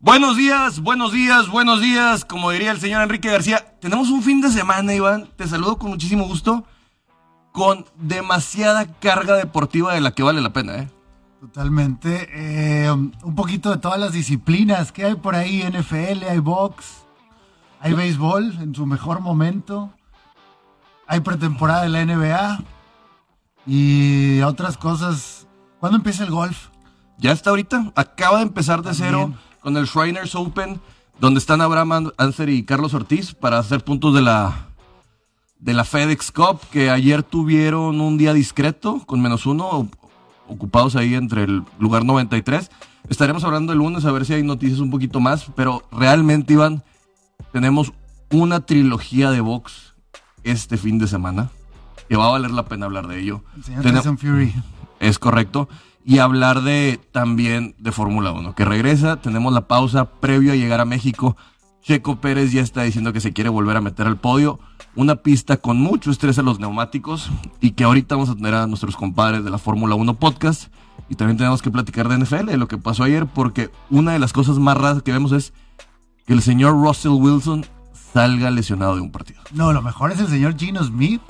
Buenos días, buenos días, buenos días. Como diría el señor Enrique García, tenemos un fin de semana, Iván. Te saludo con muchísimo gusto. Con demasiada carga deportiva de la que vale la pena, ¿eh? Totalmente. Eh, un poquito de todas las disciplinas que hay por ahí: NFL, hay box, hay béisbol en su mejor momento, hay pretemporada de la NBA y otras cosas. ¿Cuándo empieza el golf? Ya está ahorita. Acaba de empezar de cero con el Shriners Open, donde están Abraham Anser y Carlos Ortiz para hacer puntos de la, de la FedEx Cup, que ayer tuvieron un día discreto, con menos uno, ocupados ahí entre el lugar 93. Estaremos hablando el lunes a ver si hay noticias un poquito más, pero realmente, Iván, tenemos una trilogía de box este fin de semana, que va a valer la pena hablar de ello. Tenemos Fury. Es correcto y hablar de también de Fórmula 1, que regresa, tenemos la pausa previo a llegar a México. Checo Pérez ya está diciendo que se quiere volver a meter al podio. Una pista con mucho estrés a los neumáticos y que ahorita vamos a tener a nuestros compadres de la Fórmula 1 podcast. Y también tenemos que platicar de NFL, de lo que pasó ayer, porque una de las cosas más raras que vemos es que el señor Russell Wilson salga lesionado de un partido. No, lo mejor es el señor Gino Smith,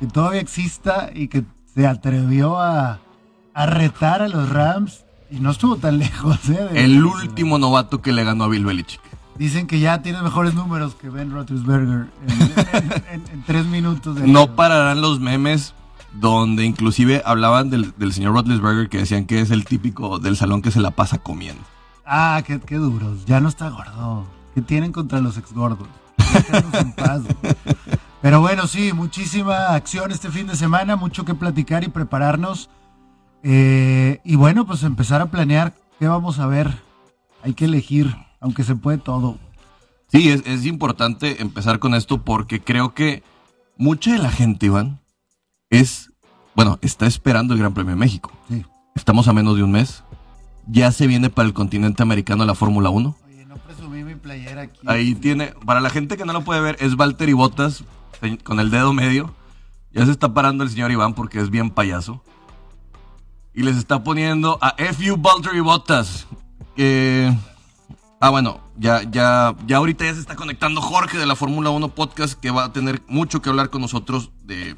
que todavía exista y que se atrevió a, a retar a los Rams y no estuvo tan lejos. ¿eh? el último novato que le ganó a Bill Belichick. Dicen que ya tiene mejores números que Ben Roethlisberger en, tres minutos. no pararán los memes donde inclusive hablaban del, señor Roethlisberger que decían que es el típico del salón que se la pasa comiendo. Ah, qué, qué duros. Ya no está gordo. ¿Qué tienen contra los ex gordos? en paz. Pero bueno, sí, muchísima acción este fin de semana, mucho que platicar y prepararnos eh, y bueno, pues empezar a planear qué vamos a ver. Hay que elegir, aunque se puede todo. Sí, es, importante empezar con esto porque creo que mucha de la gente, Iván, es, bueno, está esperando el Gran Premio de México. Sí. Estamos a menos de un mes. Ya se viene para el continente americano la Fórmula 1. Oye, no presumí mi playera aquí. Ahí tiene, para la gente que no lo puede ver, es Walter y Botas con el dedo medio. Ya se está parando el señor Iván porque es bien payaso y les está poniendo a FU Valtteri Bottas. Ah, bueno, ya, ya, ya ahorita ya se está conectando Jorge de la Fórmula 1 Podcast que va a tener mucho que hablar con nosotros de,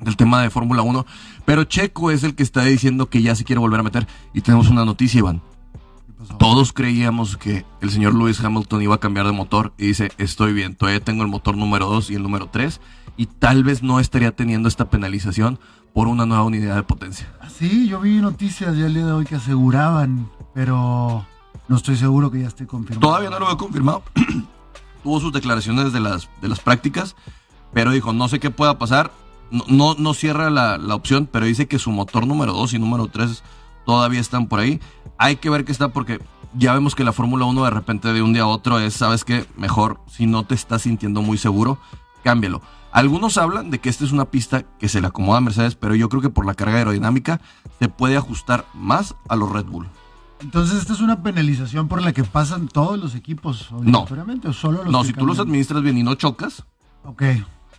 del tema de Fórmula 1. Pero Checo es el que está diciendo que ya se quiere volver a meter. Y tenemos una noticia, Iván. Todos creíamos que el señor Lewis Hamilton iba a cambiar de motor y dice, estoy bien, todavía tengo el motor número 2 y el número 3 y tal vez no estaría teniendo esta penalización por una nueva unidad de potencia. Sí, yo vi noticias ya el día de hoy que aseguraban, pero no estoy seguro que ya esté confirmado. Todavía no lo he confirmado. Tuvo sus declaraciones de las, de las prácticas, pero dijo, no sé qué pueda pasar. No, no, cierra la, la, opción, pero dice que su motor número 2 y número 3 todavía están por ahí. Hay que ver qué está porque ya vemos que la Fórmula 1 de repente de un día a otro es, sabes qué, mejor si no te estás sintiendo muy seguro, cámbialo. Algunos hablan de que esta es una pista que se le acomoda a Mercedes, pero yo creo que por la carga aerodinámica se puede ajustar más a los Red Bull. Entonces, ¿esta es una penalización por la que pasan todos los equipos obligatoriamente no. o solo los No, si tú los administras bien y no chocas, ok.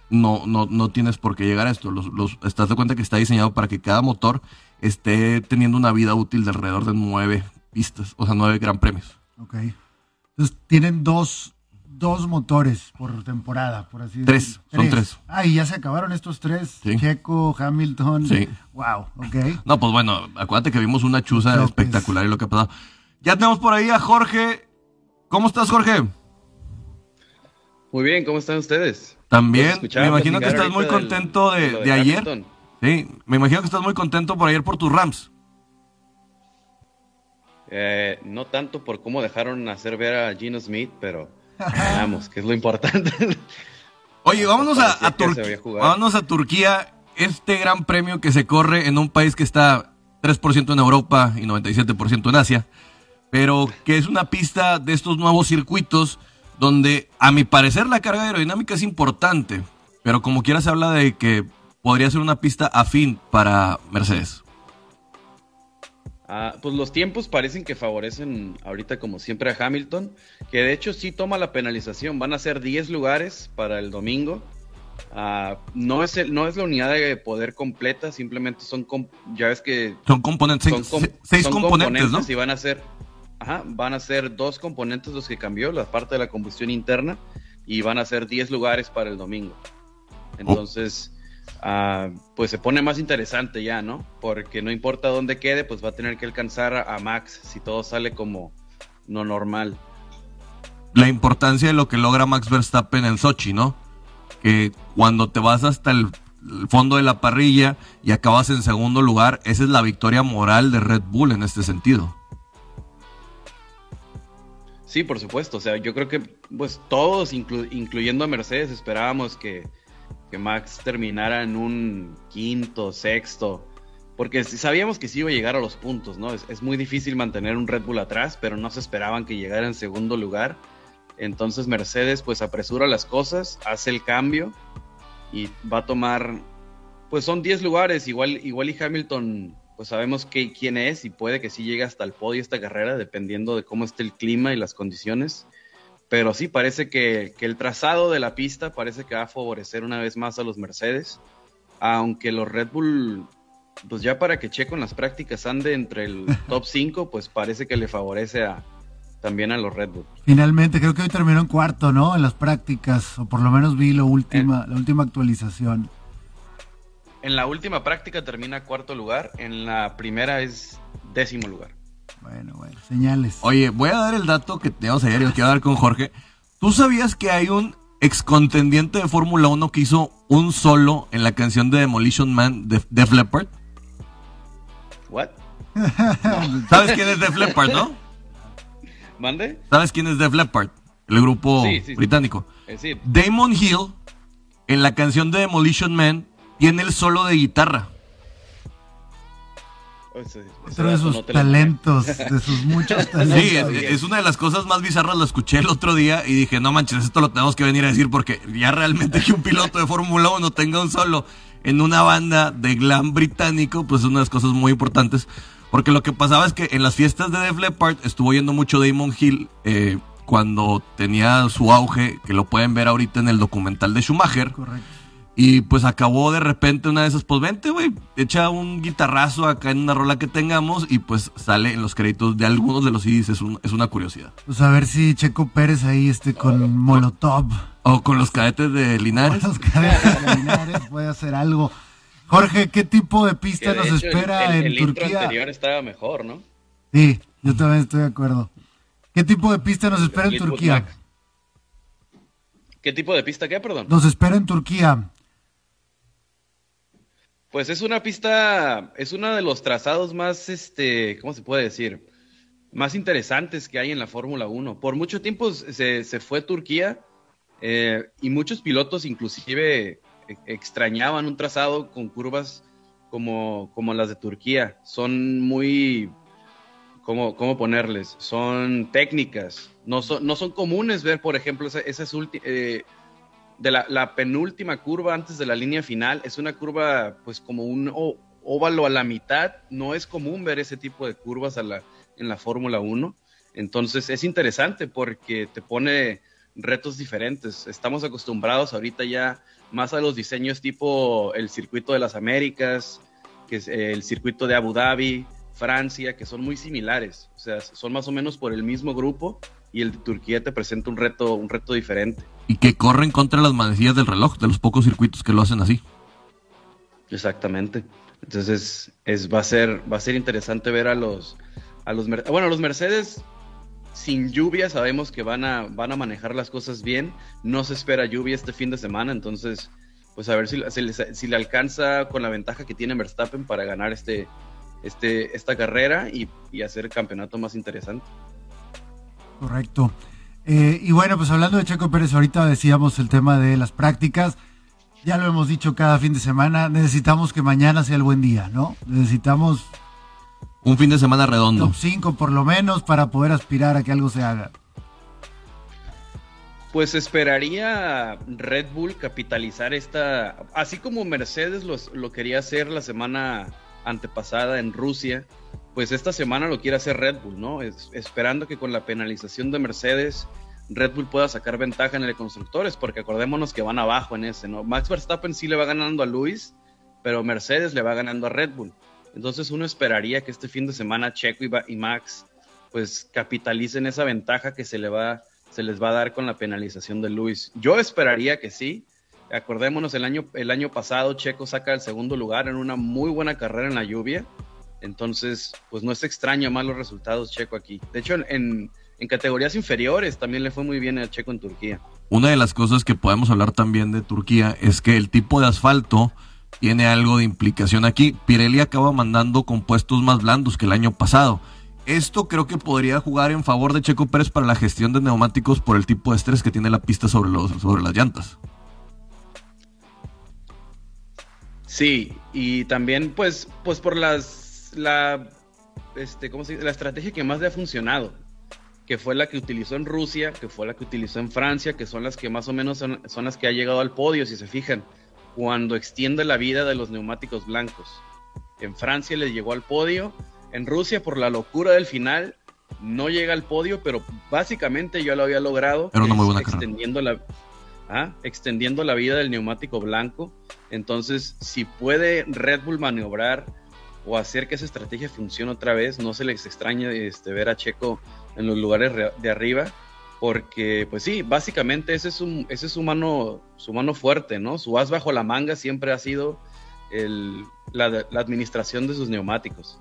no, no, no tienes por qué llegar a esto. Los, los, estás de cuenta que está diseñado para que cada motor esté teniendo una vida útil de alrededor de nueve pistas, o sea, nueve gran premios. Ok. Entonces, tienen dos dos motores por temporada, por así decirlo. Tres, son tres. Ah, y ya se acabaron estos tres. Checo, Hamilton. Sí. Wow, ok. No, pues bueno, acuérdate que vimos una chuza espectacular y lo que ha pasado. Ya tenemos por ahí a Jorge. ¿Cómo estás, Jorge? Muy bien, ¿cómo están ustedes? También, me imagino que estás muy contento de, ayer. Sí, me imagino que estás muy contento por ayer por tus Rams. Eh, no tanto por cómo dejaron hacer ver a Gino Smith, pero Vamos, que es lo importante. Oye, vámonos a, vámonos a Turquía. Este gran premio que se corre en un país que está 3% en Europa y 97% en Asia, pero que es una pista de estos nuevos circuitos donde, a mi parecer, la carga aerodinámica es importante, pero como quiera se habla de que podría ser una pista afín para Mercedes? Ah, pues los tiempos parecen que favorecen ahorita como siempre a Hamilton, que de hecho sí toma la penalización, van a ser 10 lugares para el domingo. Ah, no, es el, no es la unidad de poder completa, simplemente son, ya ves que... Son componentes, seis, componentes, ¿no? Y van a ser, ajá, van a ser dos componentes los que cambió, la parte de la combustión interna, y van a ser 10 lugares para el domingo. Entonces... Ah, pues se pone más interesante ya, ¿no? Porque no importa dónde quede, pues va a tener que alcanzar a Max si todo sale como no normal. La importancia de lo que logra Max Verstappen en Sochi, ¿no? Que cuando te vas hasta el, fondo de la parrilla y acabas en segundo lugar, esa es la victoria moral de Red Bull en este sentido. Sí, por supuesto. O sea, yo creo que pues todos, incluyendo a Mercedes, esperábamos que, que Max terminara en un quinto, sexto, porque sabíamos que sí iba a llegar a los puntos, ¿no? Es, muy difícil mantener un Red Bull atrás, pero no se esperaban que llegara en segundo lugar. Entonces Mercedes pues apresura las cosas, hace el cambio y va a tomar, pues son 10 lugares, igual, igual y Hamilton pues sabemos que, quién es y puede que sí llegue hasta el podio esta carrera, dependiendo de cómo esté el clima y las condiciones. Pero sí, parece que, el trazado de la pista parece que va a favorecer una vez más a los Mercedes. Aunque los Red Bull, pues ya para que Checo en las prácticas ande entre el top 5, pues parece que le favorece a, también a los Red Bull. Finalmente, creo que hoy terminó en cuarto, ¿no? En las prácticas, o por lo menos vi lo última, la última actualización. En la última práctica termina cuarto lugar, en la primera es décimo lugar. Bueno, bueno, señales. Oye, voy a dar el dato que teníamos ayer y lo quiero dar con Jorge. ¿Tú sabías que hay un ex contendiente de Fórmula 1 que hizo un solo en la canción de Demolition Man de Def Leppard? ¿What? ¿Sabes quién es Def Leppard, no? ¿Mande? ¿Sabes quién es Def Leppard? El grupo británico. Eh, Damon Hill, en la canción de Demolition Man, tiene el solo de guitarra. Otro de sus talentos, de sus muchos talentos. Sí, es, una de las cosas más bizarras, lo escuché el otro día y dije, no manches, esto lo tenemos que venir a decir porque ya realmente que un piloto de Fórmula 1 tenga un solo en una banda de glam británico, pues es una de las cosas muy importantes. Porque lo que pasaba es que en las fiestas de Def Leppard estuvo yendo mucho Damon Hill eh, cuando tenía su auge, que lo pueden ver ahorita en el documental de Schumacher. Correcto y pues acabó de repente una de esas, pues vente, güey, echa un guitarrazo acá en una rola que tengamos y pues sale en los créditos de algunos de los CDs, es, es una curiosidad. Pues a ver si Checo Pérez ahí esté con Molotov. O con los cadetes de Linares. Con los cadetes de Linares puede hacer algo. Jorge, ¿qué tipo de pista nos espera en Turquía? El anterior estaba mejor, ¿no? Sí, yo también estoy de acuerdo. ¿Qué tipo de pista nos espera en Turquía? ¿Qué tipo de pista qué, perdón? Nos espera en Turquía. Pues es una pista, es uno de los trazados más, este, ¿cómo se puede decir? Más interesantes que hay en la Fórmula 1. Por mucho tiempo se, se fue Turquía eh, y muchos pilotos inclusive e, extrañaban un trazado con curvas como, como las de Turquía. Son muy, ¿cómo, cómo ponerles? Son técnicas. No son, no son comunes ver, por ejemplo, esas, últimas... Eh, de la, penúltima curva antes de la línea final. Es una curva, pues, como un óvalo a la mitad. No es común ver ese tipo de curvas a la, en la Fórmula 1. Entonces es interesante porque te pone retos diferentes. Estamos acostumbrados ahorita ya más a los diseños tipo el circuito de las Américas, que es el circuito de Abu Dhabi, Francia, que son muy similares. O sea, son más o menos por el mismo grupo y el de Turquía te presenta un reto, un reto diferente y que corren contra las manecillas del reloj, de los pocos circuitos que lo hacen así. Exactamente. Entonces es, va a ser va a ser interesante ver a los a los bueno, los Mercedes sin lluvia sabemos que van a van a manejar las cosas bien. No se espera lluvia este fin de semana, entonces pues a ver si, si, le alcanza con la ventaja que tiene Verstappen para ganar este este esta carrera y, y hacer el campeonato más interesante. Correcto. Eh, y bueno, pues hablando de Checo Pérez, ahorita decíamos el tema de las prácticas. Ya lo hemos dicho cada fin de semana. Necesitamos que mañana sea el buen día, ¿no? Necesitamos. Un fin de semana redondo. Top 5 por lo menos para poder aspirar a que algo se haga. Pues esperaría Red Bull capitalizar esta, así como Mercedes lo quería hacer la semana antepasada en Rusia, pues esta semana lo quiere hacer Red Bull, ¿no? esperando que con la penalización de Mercedes Red Bull pueda sacar ventaja en el constructores, porque acordémonos que van abajo en ese, ¿no? Max Verstappen sí le va ganando a Luis, pero Mercedes le va ganando a Red Bull. Entonces uno esperaría que este fin de semana Checo y, Max pues capitalicen esa ventaja que se, le va, se les va a dar con la penalización de Luis. Yo esperaría que sí. Acordémonos, el año, el año pasado Checo saca el segundo lugar en una muy buena carrera en la lluvia. Entonces, pues no es extraño más los resultados Checo aquí. De hecho, en, en categorías inferiores también le fue muy bien al Checo en Turquía. Una de las cosas que podemos hablar también de Turquía es que el tipo de asfalto tiene algo de implicación aquí. Pirelli acaba mandando compuestos más blandos que el año pasado. Esto creo que podría jugar en favor de Checo Pérez para la gestión de neumáticos por el tipo de estrés que tiene la pista sobre, los, sobre las llantas. Sí, y también pues, pues por las la este, ¿cómo se dice? la estrategia que más le ha funcionado que fue la que utilizó en Rusia, que fue la que utilizó en Francia, que son las que más o menos son, las que ha llegado al podio, si se fijan, cuando extiende la vida de los neumáticos blancos. En Francia le llegó al podio, en Rusia por la locura del final no llega al podio, pero básicamente ya lo había logrado. Era una muy buena extendiendo la, ¿ah? extendiendo la vida del neumático blanco. Entonces, si puede Red Bull maniobrar o hacer que esa estrategia funcione otra vez, no se les extraña este, ver a Checo en los lugares de arriba, porque pues sí, básicamente ese es, un, ese es su, mano, su mano fuerte, ¿no? Su as bajo la manga siempre ha sido el, la, administración de sus neumáticos.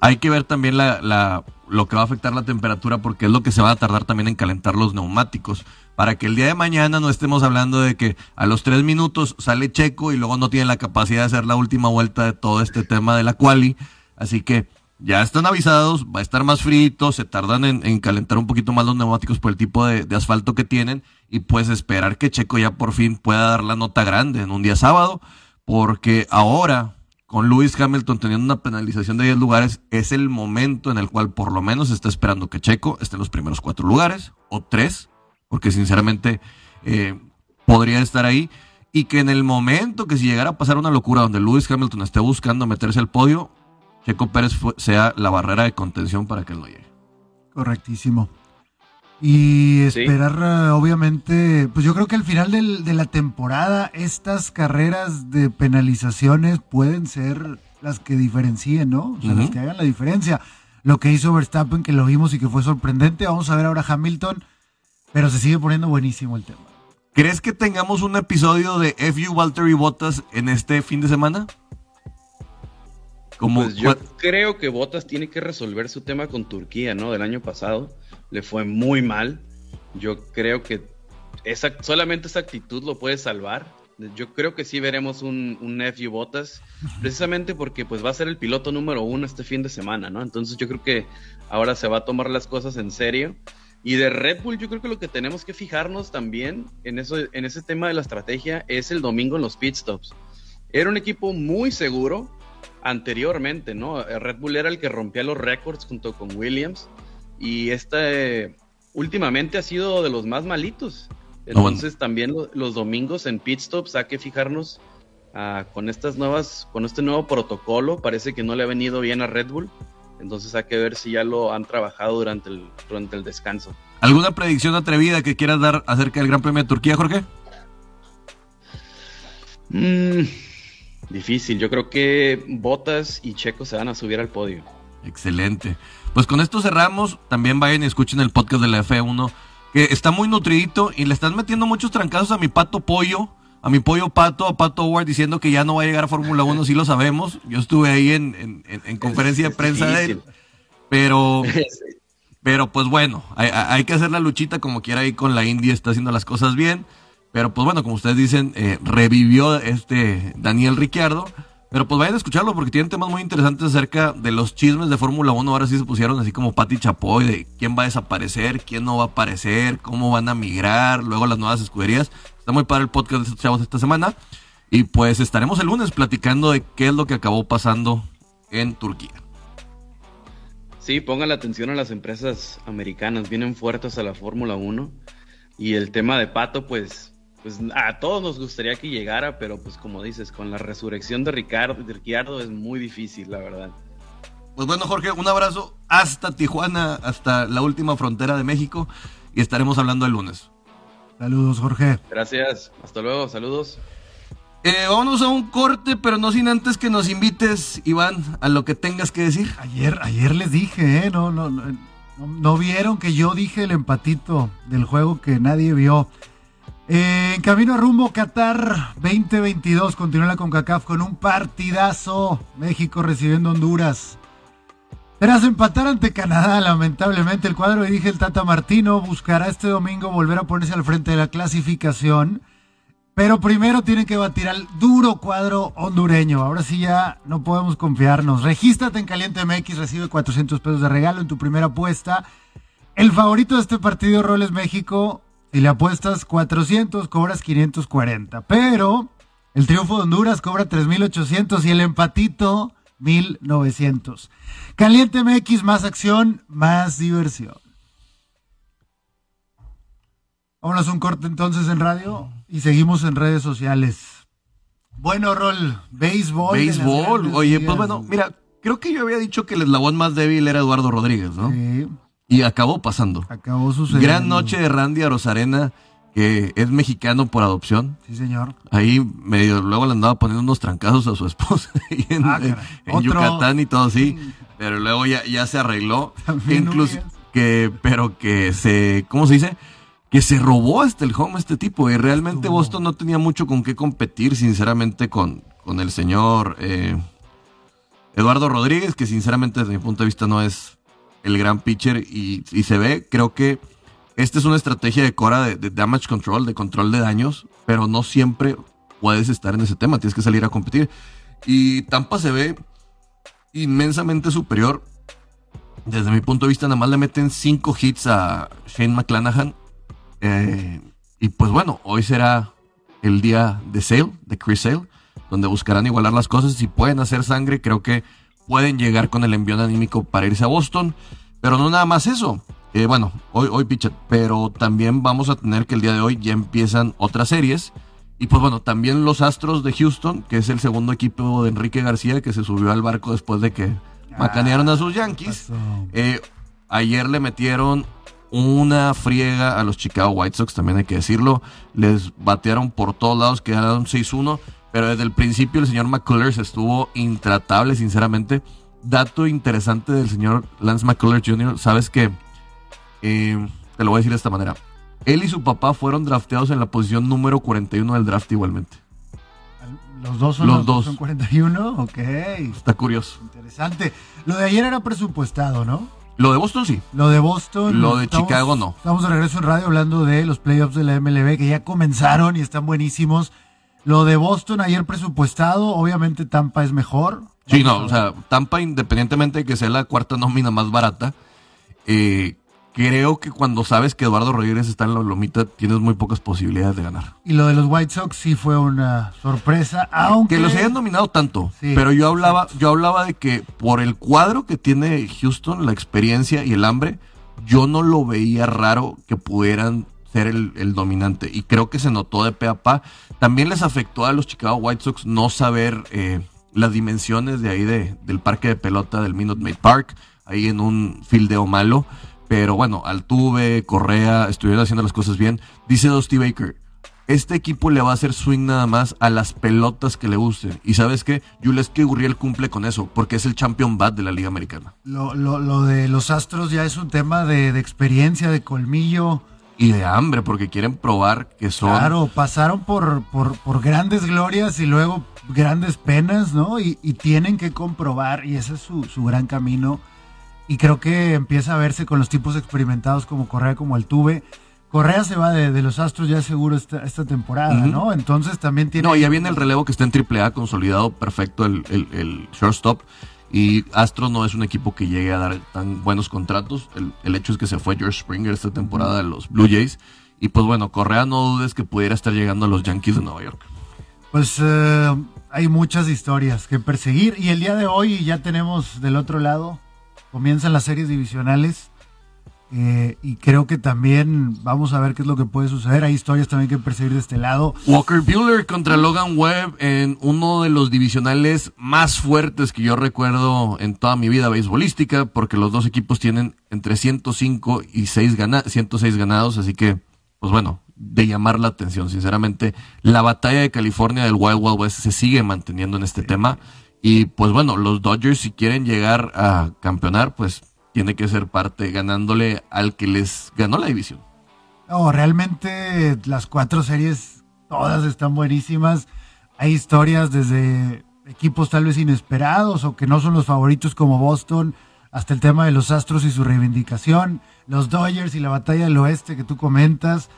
Hay que ver también la, lo que va a afectar la temperatura porque es lo que se va a tardar también en calentar los neumáticos. Para que el día de mañana no estemos hablando de que a los tres minutos sale Checo y luego no tiene la capacidad de hacer la última vuelta de todo este tema de la quali. Así que ya están avisados, va a estar más frito, se tardan en, calentar un poquito más los neumáticos por el tipo de, asfalto que tienen y pues esperar que Checo ya por fin pueda dar la nota grande en un día sábado, porque ahora con Lewis Hamilton teniendo una penalización de 10 lugares es el momento en el cual por lo menos se está esperando que Checo esté en los primeros cuatro lugares o tres, porque sinceramente eh, podría estar ahí y que en el momento que si llegara a pasar una locura donde Lewis Hamilton esté buscando meterse al podio, Checo Pérez sea la barrera de contención para que él no llegue. Correctísimo. Y esperar, eh, obviamente, pues yo creo que al final de la temporada estas carreras de penalizaciones pueden ser las que diferencien, ¿no? O sea, las que hagan la diferencia. Lo que hizo Verstappen, que lo vimos y que fue sorprendente. Vamos a ver ahora Hamilton, pero se sigue poniendo buenísimo el tema. ¿Crees que tengamos un episodio de FU Valtteri Bottas en este fin de semana? pues yo creo que Botas tiene que resolver su tema con Turquía, ¿no? Del año pasado. Le fue muy mal. Yo creo que esa, solamente esa actitud lo puede salvar. Yo creo que sí veremos un, un FU Botas, precisamente porque pues va a ser el piloto número uno este fin de semana, ¿no? Entonces yo creo que ahora se va a tomar las cosas en serio. Y de Red Bull yo creo que lo que tenemos que fijarnos también en, eso, en ese tema de la estrategia es el domingo en los pit stops. Era un equipo muy seguro, anteriormente, ¿no? Red Bull era el que rompía los récords junto con Williams y este últimamente ha sido de los más malitos. Entonces también los domingos en pit stops hay que fijarnos ah, con estas nuevas, con este nuevo protocolo. Parece que no le ha venido bien a Red Bull. Entonces hay que ver si ya lo han trabajado durante el, durante el descanso. ¿Alguna predicción atrevida que quieras dar acerca del Gran Premio de Turquía, Jorge? Mmm Difícil, yo creo que Botas y Checo se van a subir al podio. Excelente. Pues con esto cerramos. También vayan y escuchen el podcast de la F1, que está muy nutridito y le están metiendo muchos trancazos a mi pato pollo, a mi pollo pato, a Pato Howard, diciendo que ya no va a llegar a Fórmula 1, sí lo sabemos. Yo estuve ahí en, conferencia de prensa de él. Pero, pero pues bueno, hay, hay, que hacer la luchita como quiera ahí con la India, está haciendo las cosas bien. Pero pues bueno, como ustedes dicen, eh, revivió este Daniel Ricciardo. Pero pues vayan a escucharlo porque tienen temas muy interesantes acerca de los chismes de Fórmula 1. Ahora sí se pusieron así como Pati Chapoy de quién va a desaparecer, quién no va a aparecer, cómo van a migrar, luego las nuevas escuderías. Está muy padre el podcast de estos chavos esta semana. Y pues estaremos el lunes platicando de qué es lo que acabó pasando en Turquía. Sí, pongan la atención a las empresas americanas, vienen fuertes a la Fórmula 1 Y el tema de Pato, pues, pues a todos nos gustaría que llegara, pero pues como dices, con la resurrección de Ricardo, de Ricciardo es muy difícil, la verdad. Pues bueno, Jorge, un abrazo hasta Tijuana, hasta la última frontera de México y estaremos hablando el lunes. Saludos, Jorge. Gracias. Hasta luego. Saludos. Eh, vámonos a un corte, pero no sin antes que nos invites, Iván, a lo que tengas que decir. Ayer, ayer les dije, ¿eh? No, no, no, no vieron que yo dije el empatito del juego que nadie vio. Eh, en camino a rumbo Qatar 2022 continúa la CONCACAF con un partidazo. México recibiendo Honduras. Tras empatar ante Canadá, lamentablemente el cuadro dirige el Tata Martino buscará este domingo volver a ponerse al frente de la clasificación. Pero primero tienen que batir al duro cuadro hondureño. Ahora sí ya no podemos confiarnos. Regístrate en Caliente MX, recibe 400 pesos de regalo en tu primera apuesta. El favorito de este partido, Roles México, si le apuestas 400, cobras 540. Pero el triunfo de Honduras cobra 3.800 y el empatito 1.900. Caliente MX, más acción, más diversión. Vámonos un corte entonces en radio y seguimos en redes sociales. Bueno, Rol, béisbol. Béisbol, oye, pues bueno, mira, creo que yo había dicho que el eslabón más débil era Eduardo Rodríguez, ¿no? Sí. Y acabó pasando. Acabó sucediendo. Gran noche de Randy a Rosarena que es mexicano por adopción. Sí, señor. Ahí medio luego le andaba poniendo unos trancazos a su esposa en, ah, Yucatán y todo así, pero luego ya, ya se arregló. Incluso que, pero que se, ¿cómo se dice? Que se robó hasta el home este tipo y realmente Boston no tenía mucho con qué competir, sinceramente, con, con el señor eh, Eduardo Rodríguez, que sinceramente desde mi punto de vista no es el gran pitcher y, y se ve, creo que esta es una estrategia de Cora de, damage control, de control de daños, pero no siempre puedes estar en ese tema, tienes que salir a competir. Y Tampa se ve inmensamente superior. Desde mi punto de vista, nada más le meten cinco hits a Shane McClanahan. Eh, y pues bueno, hoy será el día de Sale, de Chris Sale, donde buscarán igualar las cosas. Si pueden hacer sangre, creo que pueden llegar con el envío anímico para irse a Boston. Pero no nada más eso. Eh, bueno, hoy, hoy pitcher, pero también vamos a tener que el día de hoy ya empiezan otras series. Y pues bueno, también los Astros de Houston, que es el segundo equipo de Enrique García, que se subió al barco después de que macanearon a sus Yankees. Eh, ayer le metieron una friega a los Chicago White Sox, también hay que decirlo. Les batearon por todos lados, quedaron 6-1. Pero desde el principio el señor McCullers estuvo intratable, sinceramente. Dato interesante del señor Lance McCullers Jr., sabes que eh, te lo voy a decir de esta manera. Él y su papá fueron drafteados en la posición número 41 del draft igualmente. Los dos son los, dos. 41, ok. Está curioso. Interesante. Lo de ayer era presupuestado, ¿no? Lo de Boston sí. Lo de Boston. Lo de Chicago no. Estamos de regreso en radio hablando de los playoffs de la MLB que ya comenzaron y están buenísimos. Lo de Boston ayer presupuestado, obviamente Tampa es mejor. Sí, no, o sea, Tampa independientemente de que sea la cuarta nómina más barata, eh, creo que cuando sabes que Eduardo Rodríguez está en la lomita, tienes muy pocas posibilidades de ganar. Y lo de los White Sox sí fue una sorpresa, aunque... Que los hayan dominado tanto, pero yo hablaba, yo hablaba de que por el cuadro que tiene Houston, la experiencia y el hambre, yo no lo veía raro que pudieran ser el, dominante. Y creo que se notó de pe a pa. También les afectó a los Chicago White Sox no saber eh, las dimensiones de ahí de, del parque de pelota del Minute Maid Park, ahí en un fildeo malo. Pero bueno, Altuve, Correa, estuvieron haciendo las cosas bien. Dice Dusty Baker, este equipo le va a hacer swing nada más a las pelotas que le gusten. Y sabes qué, Yuleski Gurriel cumple con eso, porque es el champion bat de la Liga Americana. Lo, lo, lo de los Astros ya es un tema de, de, experiencia, de colmillo. Y de hambre, porque quieren probar que son... Claro, pasaron por, por, por grandes glorias y luego grandes penas, ¿no? Y, y tienen que comprobar, y ese es su, su gran camino y creo que empieza a verse con los tipos experimentados como Correa, como Altuve. Correa se va de, los Astros ya seguro esta, esta temporada, ¿no? Entonces también tiene... No, ya viene el relevo que está en AAA, consolidado perfecto el, el, shortstop. Y Astros no es un equipo que llegue a dar tan buenos contratos. El, hecho es que se fue George Springer esta temporada de los Blue Jays. Y pues bueno, Correa no dudes que pudiera estar llegando a los Yankees de Nueva York. Pues eh, hay muchas historias que perseguir. Y el día de hoy ya tenemos del otro lado comienzan las series divisionales. Eh, y creo que también vamos a ver qué es lo que puede suceder. Hay historias también que perseguir de este lado. Walker Bueller contra Logan Webb en uno de los divisionales más fuertes que yo recuerdo en toda mi vida beisbolística, porque los dos equipos tienen entre 105 y 6 gana 106 ganados, así que, pues bueno, de llamar la atención. Sinceramente, la batalla de California del Wild Wild West se sigue manteniendo en este tema. Y pues bueno, los Dodgers si quieren llegar a campeonar, pues tiene que ser parte ganándole al que les ganó la división. No, realmente las cuatro series todas están buenísimas. Hay historias desde equipos tal vez inesperados o que no son los favoritos como Boston, hasta el tema de los Astros y su reivindicación, los Dodgers y la batalla del oeste que tú comentas.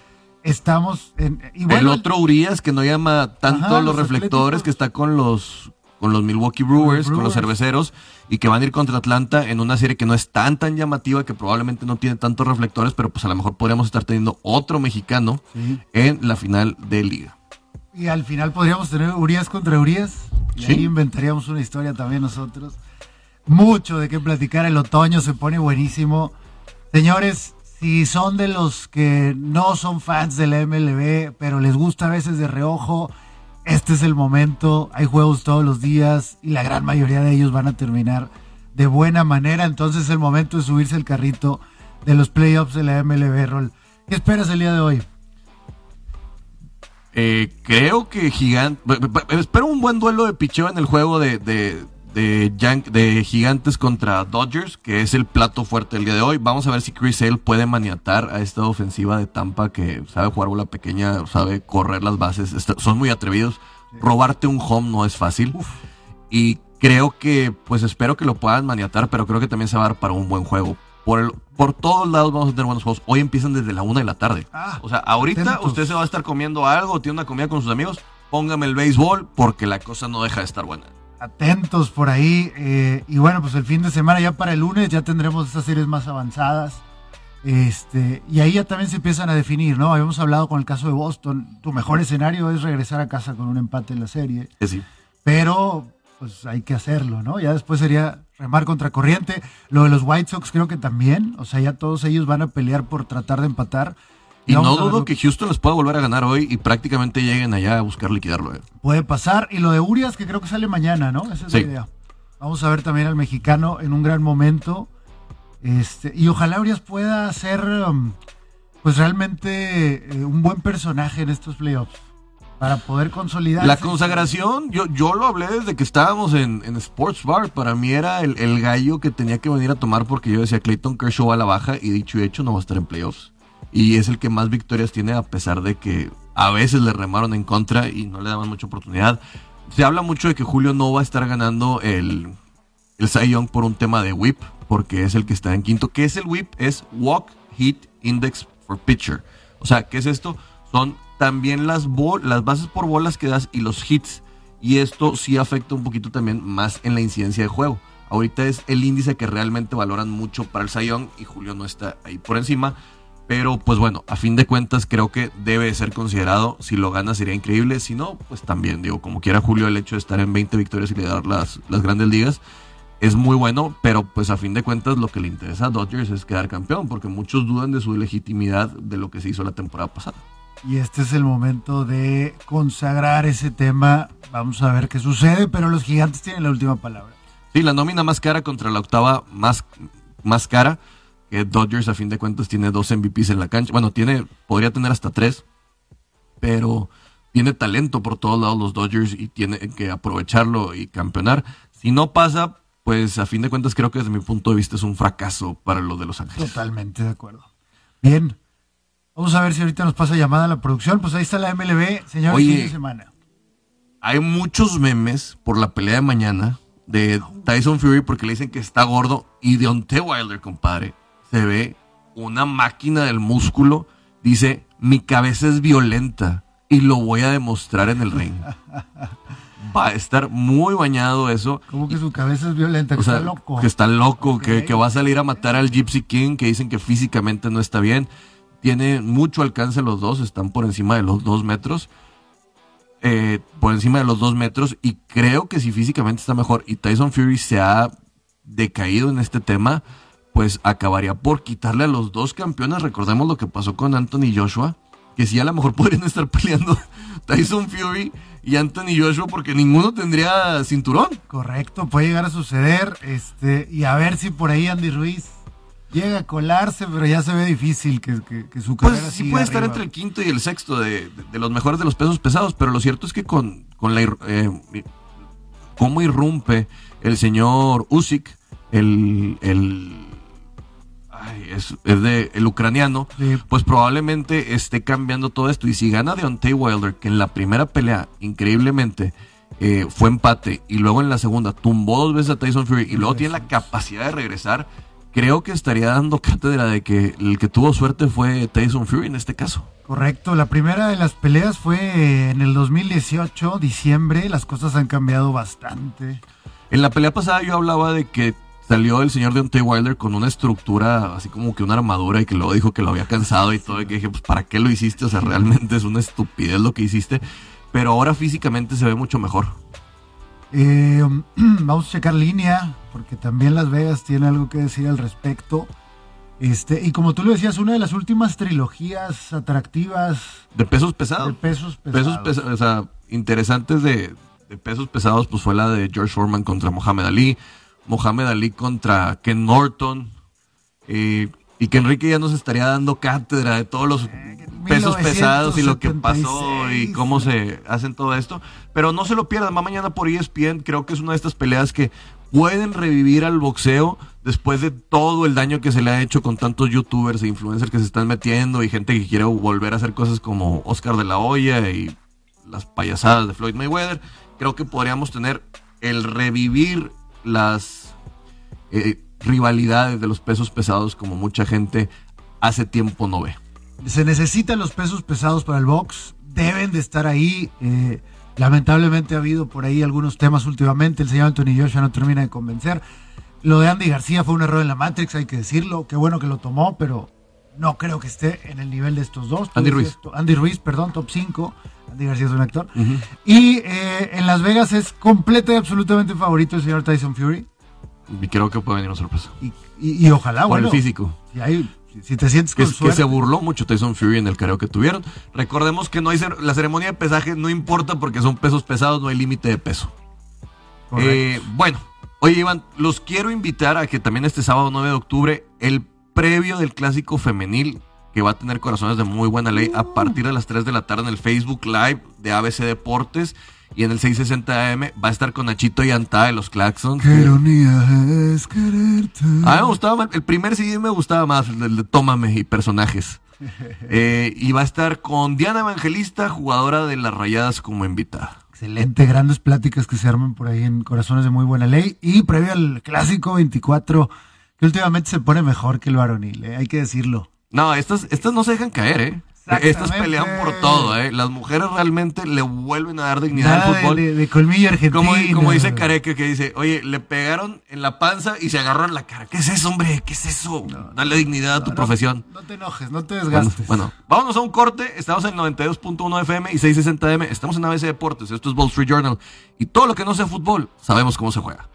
Estamos en... el otro Urias que no llama tanto los, reflectores, que está con los con los Milwaukee Brewers, con los cerveceros, y que van a ir contra Atlanta en una serie que no es tan tan llamativa, que probablemente no tiene tantos reflectores, pero pues a lo mejor podríamos estar teniendo otro mexicano en la final de liga. Y al final podríamos tener Urias contra Urias, y ahí inventaríamos una historia también nosotros. Mucho de qué platicar, el otoño se pone buenísimo. Señores, si son de los que no son fans del MLB, pero les gusta a veces de reojo, este es el momento, hay juegos todos los días y la gran mayoría de ellos van a terminar de buena manera, entonces es el momento de subirse el carrito de los playoffs de la MLB Roll. ¿Qué esperas el día de hoy? Eh, creo que Gigante. Espero un buen duelo de picheo en el juego de, de, Gigantes contra Dodgers, que es el plato fuerte del día de hoy. Vamos a ver si Chris Sale puede maniatar a esta ofensiva de Tampa que sabe jugar bola pequeña, sabe correr las bases. son muy atrevidos. Robarte un home no es fácil. Y creo que, pues espero que lo puedan maniatar, pero creo que también se va a dar para un buen juego. Por, por todos lados vamos a tener buenos juegos. Hoy empiezan desde la una de la tarde. Ah, o sea, ahorita usted se va a estar comiendo algo, tiene una comida con sus amigos. Póngame el béisbol porque la cosa no deja de estar buena atentos por ahí. Eh, y bueno, pues el fin de semana, ya para el lunes, ya tendremos estas series más avanzadas. Este, y ahí ya también se empiezan a definir, ¿no? Habíamos hablado con el caso de Boston. Tu mejor escenario es regresar a casa con un empate en la serie. Sí. Pero, pues hay que hacerlo, ¿no? Ya después sería remar contra corriente. Lo de los White Sox creo que también. O sea, ya todos ellos van a pelear por tratar de empatar. Y, no dudo que Houston les pueda volver a ganar hoy y prácticamente lleguen allá a buscar liquidarlo. Eh. Puede pasar. Y lo de Urias, que creo que sale mañana, ¿no? Esa es la idea. Vamos a ver también al mexicano en un gran momento. Este, y ojalá Urias pueda ser, um, pues realmente eh, un buen personaje en estos playoffs. Para poder consolidar. La consagración, yo, yo lo hablé desde que estábamos en, en Sports Bar. Para mí era el, el, gallo que tenía que venir a tomar porque yo decía Clayton Kershaw a la baja y dicho y hecho no va a estar en playoffs y es el que más victorias tiene a pesar de que a veces le remaron en contra y no le daban mucha oportunidad. Se habla mucho de que Julio no va a estar ganando el, el Cy Young por un tema de whip, porque es el que está en quinto. ¿Qué es el whip? Es Walk Hit Index for Pitcher. O sea, ¿qué es esto? Son también las, las bases por bolas que das y los hits. Y esto sí afecta un poquito también más en la incidencia de juego. Ahorita es el índice que realmente valoran mucho para el Cy Young y Julio no está ahí por encima. Pero pues bueno, a fin de cuentas creo que debe ser considerado. Si lo gana sería increíble. Si no, pues también digo, como quiera Julio, el hecho de estar en 20 victorias y liderar las, las grandes ligas es muy bueno. Pero pues a fin de cuentas lo que le interesa a Dodgers es quedar campeón. Porque muchos dudan de su legitimidad de lo que se hizo la temporada pasada. Y este es el momento de consagrar ese tema. Vamos a ver qué sucede. Pero los gigantes tienen la última palabra. Sí, la nómina más cara contra la octava más, más cara que Dodgers a fin de cuentas tiene dos MVPs en la cancha. Bueno, tiene, podría tener hasta tres, pero tiene talento por todos lados los Dodgers y tiene que aprovecharlo y campeonar. Si no pasa, pues a fin de cuentas creo que desde mi punto de vista es un fracaso para los de Los Ángeles. Totalmente de acuerdo. Bien. Vamos a ver si ahorita nos pasa llamada a la producción. Pues ahí está la MLB, señor, fin de semana. Hay muchos memes por la pelea de mañana de Tyson Fury porque le dicen que está gordo y de Onte Wilder, compadre se ve una máquina del músculo. Dice, mi cabeza es violenta y lo voy a demostrar en el ring. Va a estar muy bañado eso. Como que su cabeza es violenta, que está loco. Que está loco, que, que, va a salir a matar al Gypsy King, que dicen que físicamente no está bien. Tiene mucho alcance los dos, están por encima de los dos metros. Eh, por encima de los dos metros. Y creo que si físicamente está mejor y Tyson Fury se ha decaído en este tema, pues acabaría por quitarle a los dos campeones. Recordemos lo que pasó con Anthony Joshua, que sí a lo mejor podrían estar peleando Tyson Fury y Anthony Joshua porque ninguno tendría cinturón. Correcto, puede llegar a suceder. Este, y a ver si por ahí Andy Ruiz llega a colarse, pero ya se ve difícil que, su carrera Pues sí puede estar entre el quinto y el sexto de, los mejores de los pesos pesados, pero lo cierto es que con, con la eh, cómo irrumpe el señor Usyk, el, el es, de el ucraniano, pues probablemente esté cambiando todo esto. Y si gana Deontay Wilder, que en la primera pelea, increíblemente, eh, fue empate, y luego en la segunda tumbó dos veces a Tyson Fury, y luego tiene la capacidad de regresar, creo que estaría dando cátedra de que el que tuvo suerte fue Tyson Fury en este caso. Correcto, la primera de las peleas fue en el 2018, diciembre, las cosas han cambiado bastante. En la pelea pasada yo hablaba de que salió el señor Deontay Wilder con una estructura, así como que una armadura, y que luego dijo que lo había cansado y todo, y que dije, pues, ¿para qué lo hiciste? O sea, realmente es una estupidez lo que hiciste, pero ahora físicamente se ve mucho mejor. Eh, vamos a checar línea, porque también Las Vegas tiene algo que decir al respecto. Este, y como tú lo decías, una de las últimas trilogías atractivas. De pesos pesados. De pesos pesados. Pesos o sea, interesantes de, de, pesos pesados, pues fue la de George Foreman contra Mohamed Ali. Mohamed Ali contra Ken Norton. Eh, y que Enrique ya nos estaría dando cátedra de todos los pesos pesados y lo que pasó y cómo se hacen todo esto. Pero no se lo pierdan, va mañana por ESPN. Creo que es una de estas peleas que pueden revivir al boxeo después de todo el daño que se le ha hecho con tantos youtubers e influencers que se están metiendo y gente que quiere volver a hacer cosas como Oscar de la Hoya y las payasadas de Floyd Mayweather. Creo que podríamos tener el revivir las eh, rivalidades de los pesos pesados como mucha gente hace tiempo no ve. Se necesitan los pesos pesados para el box, deben de estar ahí. Eh, lamentablemente ha habido por ahí algunos temas últimamente, el señor Anthony Joshua no termina de convencer. Lo de Andy García fue un error en la Matrix, hay que decirlo. Qué bueno que lo tomó, pero no creo que esté en el nivel de estos dos. Andy Ruiz. Andy Ruiz, perdón, top 5. Andy García es un actor. Y eh, en Las Vegas es completo y absolutamente favorito el señor Tyson Fury. Y creo que puede venir una sorpresa. Y, ojalá, Por el físico. si te sientes que, que se burló mucho Tyson Fury en el careo que tuvieron. Recordemos que no hay la ceremonia de pesaje no importa porque son pesos pesados, no hay límite de peso. Eh, bueno, oye Iván, los quiero invitar a que también este sábado 9 de octubre, el previo del clásico femenil que va a tener corazones de muy buena ley a partir de las 3 de la tarde en el Facebook Live de ABC Deportes y en el 660 AM va a estar con Nachito y Anta de los Claxons. Qué ironía es quererte. A mí me gustaba el primer CD me gustaba más, el de Tómame y personajes. Eh, y va a estar con Diana Evangelista, jugadora de las Rayadas, como invitada. Excelente, grandes pláticas que se arman por ahí en Corazones de Muy Buena Ley. Y previo al clásico 24, que últimamente se pone mejor que el varonil, ¿eh? hay que decirlo. No, estas, estas no se dejan caer, ¿eh? Estas pelean por todo, ¿eh? Las mujeres realmente le vuelven a dar dignidad al fútbol. De, colmillo argentino. Como, como, dice Careque, que dice, oye, le pegaron en la panza y se agarró en la cara. ¿Qué es eso, hombre? ¿Qué es eso? Dale dignidad a tu profesión. No te enojes, no te desgastes. Bueno, vámonos a un corte. Estamos en 92.1 FM y 660M. Estamos en ABC Deportes. Esto es Wall Street Journal. Y todo lo que no sea fútbol, sabemos cómo se juega.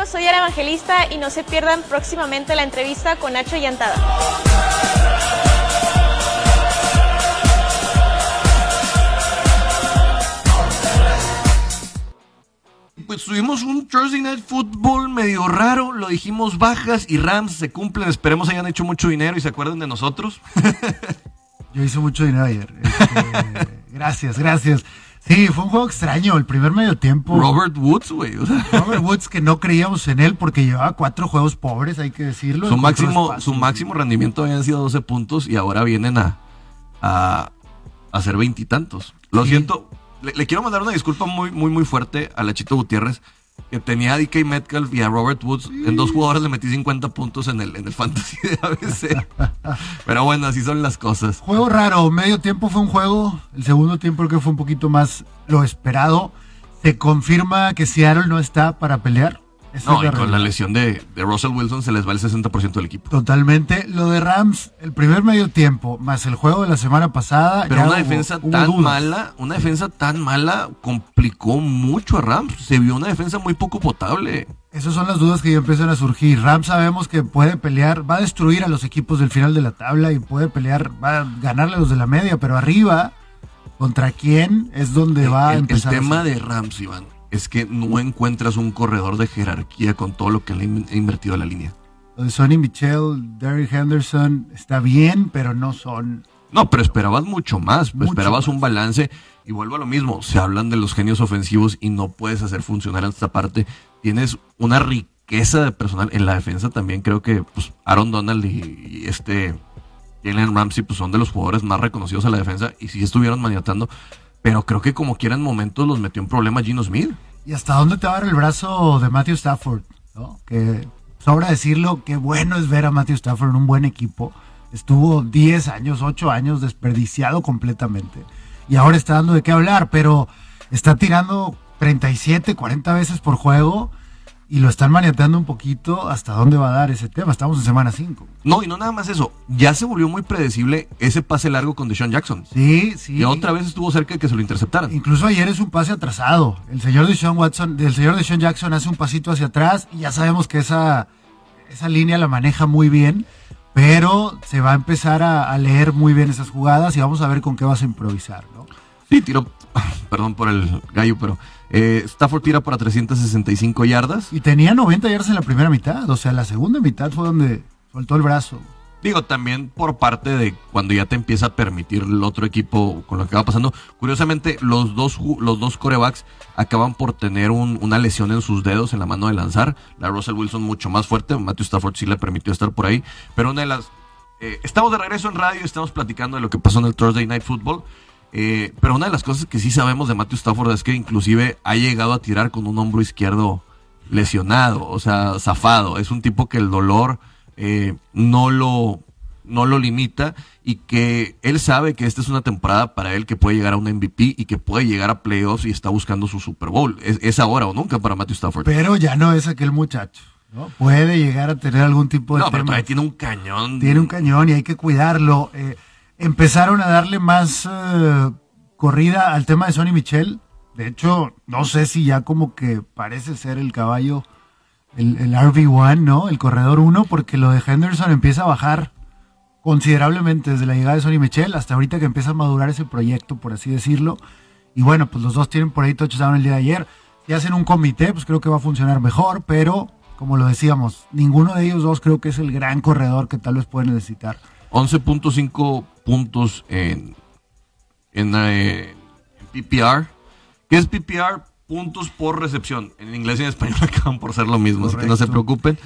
Amigos, soy Ara Evangelista y no se pierdan próximamente la entrevista con Nacho Llantada. pues tuvimos un Thursday Night Football medio raro, lo dijimos bajas y Rams se cumplen, esperemos hayan hecho mucho dinero y se acuerden de nosotros. Yo hice mucho dinero ayer. Este, gracias, gracias. Sí, fue un juego extraño, el primer medio tiempo. Robert Woods, güey. Robert Woods, que no creíamos en él porque llevaba cuatro juegos pobres, hay que decirlo. Su máximo, su máximo rendimiento habían sido 12 puntos y ahora vienen a, a, hacer veintitantos. Lo siento, le, quiero mandar una disculpa muy, muy, muy fuerte a Lachito Gutiérrez, que tenía a DK Metcalf y a Robert Woods. En dos jugadores le metí 50 puntos en el, en el fantasy de ABC. Pero bueno, así son las cosas. Juego raro. Medio tiempo fue un juego. El segundo tiempo creo que fue un poquito más lo esperado. Se confirma que Seattle no está para pelear. No, y con la lesión de, de Russell Wilson se les va el 60% del equipo. Totalmente. Lo de Rams, el primer medio tiempo, más el juego de la semana pasada. Pero ya una hubo- defensa hubo tan dudas. mala, una defensa tan mala complicó mucho a Rams. Se vio una defensa muy poco potable. Esas son las dudas que ya empiezan a surgir. Rams sabemos que puede pelear, va a destruir a los equipos del final de la tabla y puede pelear, va a ganarle a los de la media, pero arriba, ¿contra quién es donde va a el, el empezar? a tema de Rams, Iván, es que no encuentras un corredor de jerarquía con todo lo que le ha invertido a la línea. Lo de Sonny Michel, Derrick Henderson, está bien, pero no son. No, pero esperabas mucho más, Mucho esperabas más. un balance y vuelvo a lo mismo, se hablan de los genios ofensivos y no puedes hacer funcionar esta parte. Tienes una riqueza de personal en la defensa también, creo que pues, Aaron Donald y, y este Jalen Ramsey pues, son de los jugadores más reconocidos a la defensa y sí estuvieron maniatando, pero creo que como quiera en momentos los metió en problema Gino Smith. ¿Y hasta dónde te va a dar el brazo de Matthew Stafford? ¿no? Que sobra decirlo, qué bueno es ver a Matthew Stafford en un buen equipo. Estuvo 10 años, 8 años desperdiciado completamente. Y ahora está dando de qué hablar, pero está tirando 37, 40 veces por juego y lo están maniateando un poquito. ¿Hasta dónde va a dar ese tema? Estamos en semana 5. No, y no nada más eso, ya se volvió muy predecible ese pase largo con Deshaun Jackson. Sí, sí. Y otra vez estuvo cerca de que se lo interceptaran. Incluso ayer es un pase atrasado. El señor Deshaun Watson, el señor Deshaun Jackson hace un pasito hacia atrás y ya sabemos que esa, esa línea la maneja muy bien, pero se va a empezar a, a leer muy bien esas jugadas y vamos a ver con qué vas a improvisar, ¿no? Sí, tiró, perdón por el gallo, pero eh, Stafford tira para 365 yardas. Y tenía 90 yardas en la primera mitad, o sea, la segunda mitad fue donde soltó el brazo. Digo, también por parte de cuando ya te empieza a permitir el otro equipo con lo que va pasando. Curiosamente, los dos, los dos corebacks acaban por tener un- una lesión en sus dedos, en la mano de lanzar. La Russell Wilson mucho más fuerte, Matthew Stafford sí le permitió estar por ahí. Pero una de las... eh, estamos de regreso en radio, estamos platicando de lo que pasó en el Thursday Night Football. Eh, pero una de las cosas que sí sabemos de Matthew Stafford es que inclusive ha llegado a tirar con un hombro izquierdo lesionado, o sea, zafado. Es un tipo que el dolor eh, no lo no lo limita y que él sabe que esta es una temporada para él que puede llegar a un MVP y que puede llegar a playoffs y está buscando su Super Bowl. Es, es ahora o nunca para Matthew Stafford. Pero ya no es aquel muchacho, ¿no? Puede llegar a tener algún tipo de no, pero tema. todavía tiene un cañón. Tiene un cañón y hay que cuidarlo. Eh, empezaron a darle más eh, corrida al tema de Sonny Michel. De hecho, no sé si ya como que parece ser el caballo, el, el RB1, ¿no? El corredor 1, porque lo de Henderson empieza a bajar considerablemente desde la llegada de Sonny Michel hasta ahorita que empieza a madurar ese proyecto, por así decirlo. Y bueno, pues los dos tienen por ahí touchdown el día de ayer. Si hacen un comité, pues creo que va a funcionar mejor, pero como lo decíamos, ninguno de ellos dos creo que es el gran corredor que tal vez puede necesitar. 11.5 puntos en, en, eh, en PPR. ¿Qué es PPR? Puntos por recepción. En inglés y en español acaban por ser lo mismo, así que no se preocupen.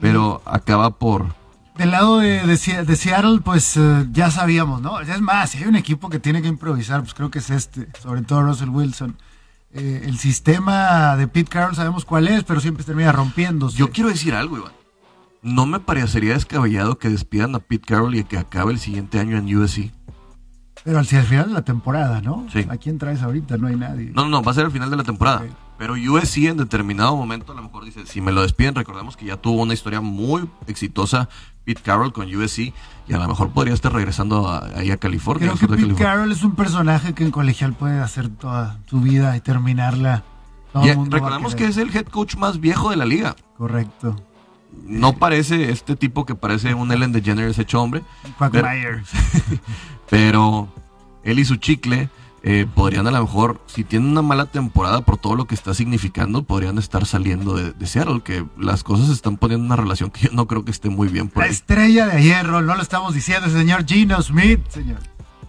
Pero acaba por... Del lado de, de Seattle, pues eh, ya sabíamos, ¿no? Es más, si hay un equipo que tiene que improvisar, pues creo que es este, sobre todo Russell Wilson. Eh, el sistema de Pete Carroll sabemos cuál es, pero siempre termina rompiéndose. Yo quiero decir algo, Iván. No me parecería descabellado que despidan a Pete Carroll y que acabe el siguiente año en USC. Pero el final de la temporada, ¿no? Sí. ¿A quién traes ahorita? No hay nadie. No, no, no, va a ser el final de la temporada. Pero USC en determinado momento a lo mejor dice, si me lo despiden, recordemos que ya tuvo una historia muy exitosa Pete Carroll con USC y a lo mejor podría estar regresando a- ahí a California. Creo al que Pete California. Carroll es un personaje que en colegial puede hacer toda su vida y terminarla. Todo Y, el mundo recordemos que es el head coach más viejo de la liga. Correcto. No parece este tipo que parece un Ellen DeGeneres hecho hombre, Quagmire. pero él y su chicle eh, podrían a lo mejor, si tienen una mala temporada por todo lo que está significando, podrían estar saliendo de, de Seattle, que las cosas se están poniendo en una relación que yo no creo que esté muy bien por La ahí. estrella de ayer, Rol, no lo estamos diciendo, señor Gino Smith, señor.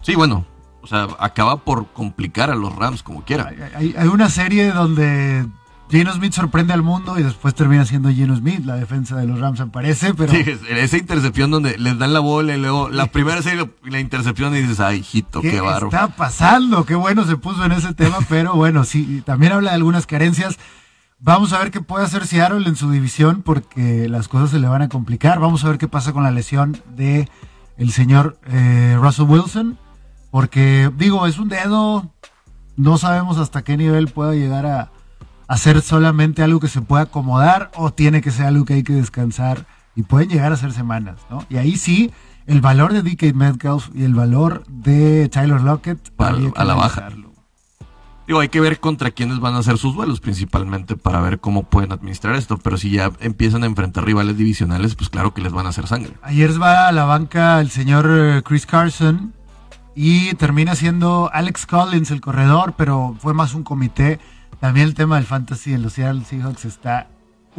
Sí, bueno, o sea, acaba por complicar a los Rams como quiera. Hay, hay- hay una serie donde Gino Smith sorprende al mundo y después termina siendo Gino Smith, la defensa de los Rams aparece, pero Sí, es- esa intercepción donde les dan la bola y luego la primera serie la intercepción y dices, ay, hijito, ¿qué qué barro. está pasando? Qué bueno se puso en ese tema, pero bueno, sí, también habla de algunas carencias. Vamos a ver qué puede hacer Seattle en su división porque las cosas se le van a complicar. Vamos a ver qué pasa con la lesión de el señor eh, Russell Wilson, porque digo, es un dedo, no sabemos hasta qué nivel pueda llegar a, hacer solamente algo que se pueda acomodar o tiene que ser algo que hay que descansar y pueden llegar a ser semanas, ¿no? Y ahí sí, el valor de DK Metcalf y el valor de Tyler Lockett a la baja. Digo, hay que ver contra quiénes van a hacer sus duelos principalmente para ver cómo pueden administrar esto. Pero si ya empiezan a enfrentar rivales divisionales, pues claro que les van a hacer sangre. Ayer va a la banca el señor eh, Chris Carson y termina siendo Alex Collins el corredor, pero fue más un comité. También el tema del fantasy en los Seattle Seahawks está.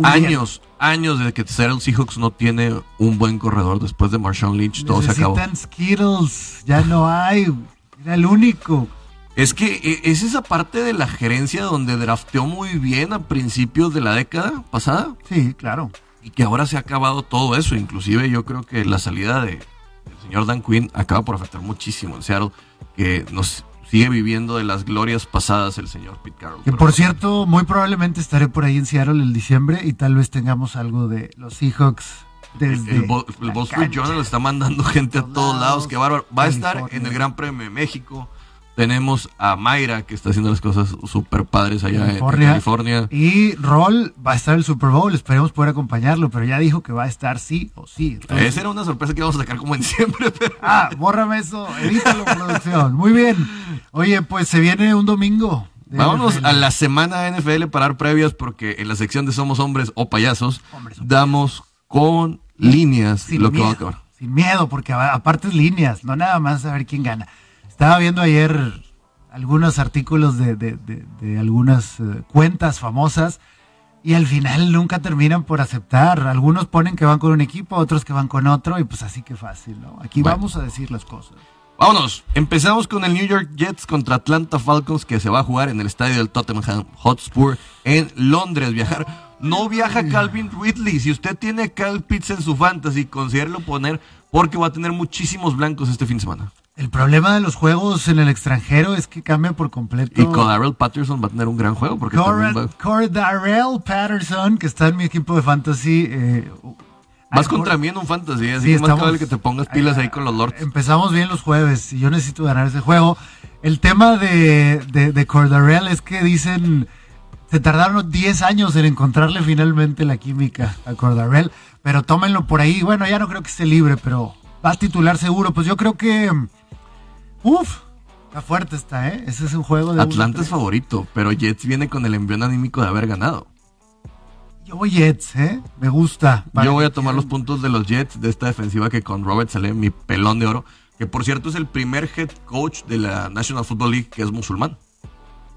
Años, años de que Seattle Seahawks no tiene un buen corredor después de Marshawn Lynch, todo se acabó. Skittles, ya no hay. Era el único. Es que eh, es esa parte de la gerencia donde drafteó muy bien a principios de la década pasada Sí, claro. y que ahora se ha acabado todo eso. Inclusive yo creo que la salida de, del señor Dan Quinn acaba por afectar muchísimo en Seattle, que nos sigue viviendo de las glorias pasadas el señor Pete Carroll. Que por cierto, muy probablemente estaré por ahí en Seattle el diciembre y tal vez tengamos algo de los Seahawks desde El, el la Wall Street cancha. Journal está mandando gente a Todos lados, lados, qué bárbaro. Va a estar en el Gran Premio de México. Tenemos a Mayra, que está haciendo las cosas súper padres allá en- en California. Y Roll va a estar en el Super Bowl, esperemos poder acompañarlo, pero ya dijo que va a estar sí o sí. Entonces- Esa era una sorpresa que íbamos a sacar como en diciembre, pero Ah, bórrame eso, edítalo, producción. Muy bien. Oye, pues se viene un domingo. de vámonos NFL. a la semana NFL para dar previas, porque en la sección de Somos Hombres o Payasos, Hombres o damos con líneas Sin lo que va a miedo, acabar. sin miedo, porque aparte es líneas, no nada más saber quién gana. Estaba viendo ayer algunos artículos de, de- de- de algunas eh, cuentas famosas y al final nunca terminan por aceptar. Algunos ponen que van con un equipo, otros que van con otro y pues así que fácil, ¿no? Aquí Bueno. vamos a decir las cosas. Vámonos. Empezamos con el New York Jets contra Atlanta Falcons que se va a jugar en el estadio del Tottenham Hotspur en Londres. Viajar. No viaja Calvin Ridley. Si usted tiene Cal Pitts en su fantasy, considérelo poner porque va a tener muchísimos blancos este fin de semana. El problema de los juegos en el extranjero es que cambia por completo. Y Codarrell Patterson va a tener un gran juego porque también va- Patterson, que está en mi equipo de fantasy. eh, vas contra mí en un fantasy, así Sí, que más estamos- vale que te pongas pilas ahí con los Lords. Empezamos bien los jueves y yo necesito ganar ese juego. El tema de, de, de Cordarrelle es que dicen, se tardaron 10 años en encontrarle finalmente la química a Cordarrelle, pero tómenlo por ahí. Bueno, ya no creo que esté libre, pero va a titular seguro. Pues yo creo que... Uf, está fuerte está, ¿eh? Ese es un juego de... Atlanta es favorito, pero Jets viene con el envión anímico de haber ganado. Yo voy Jets, ¿eh? Me gusta. Yo voy a tomar los puntos de los Jets de esta defensiva que con Robert sale mi pelón de oro, que por cierto es el primer head coach de la National Football League que es musulmán.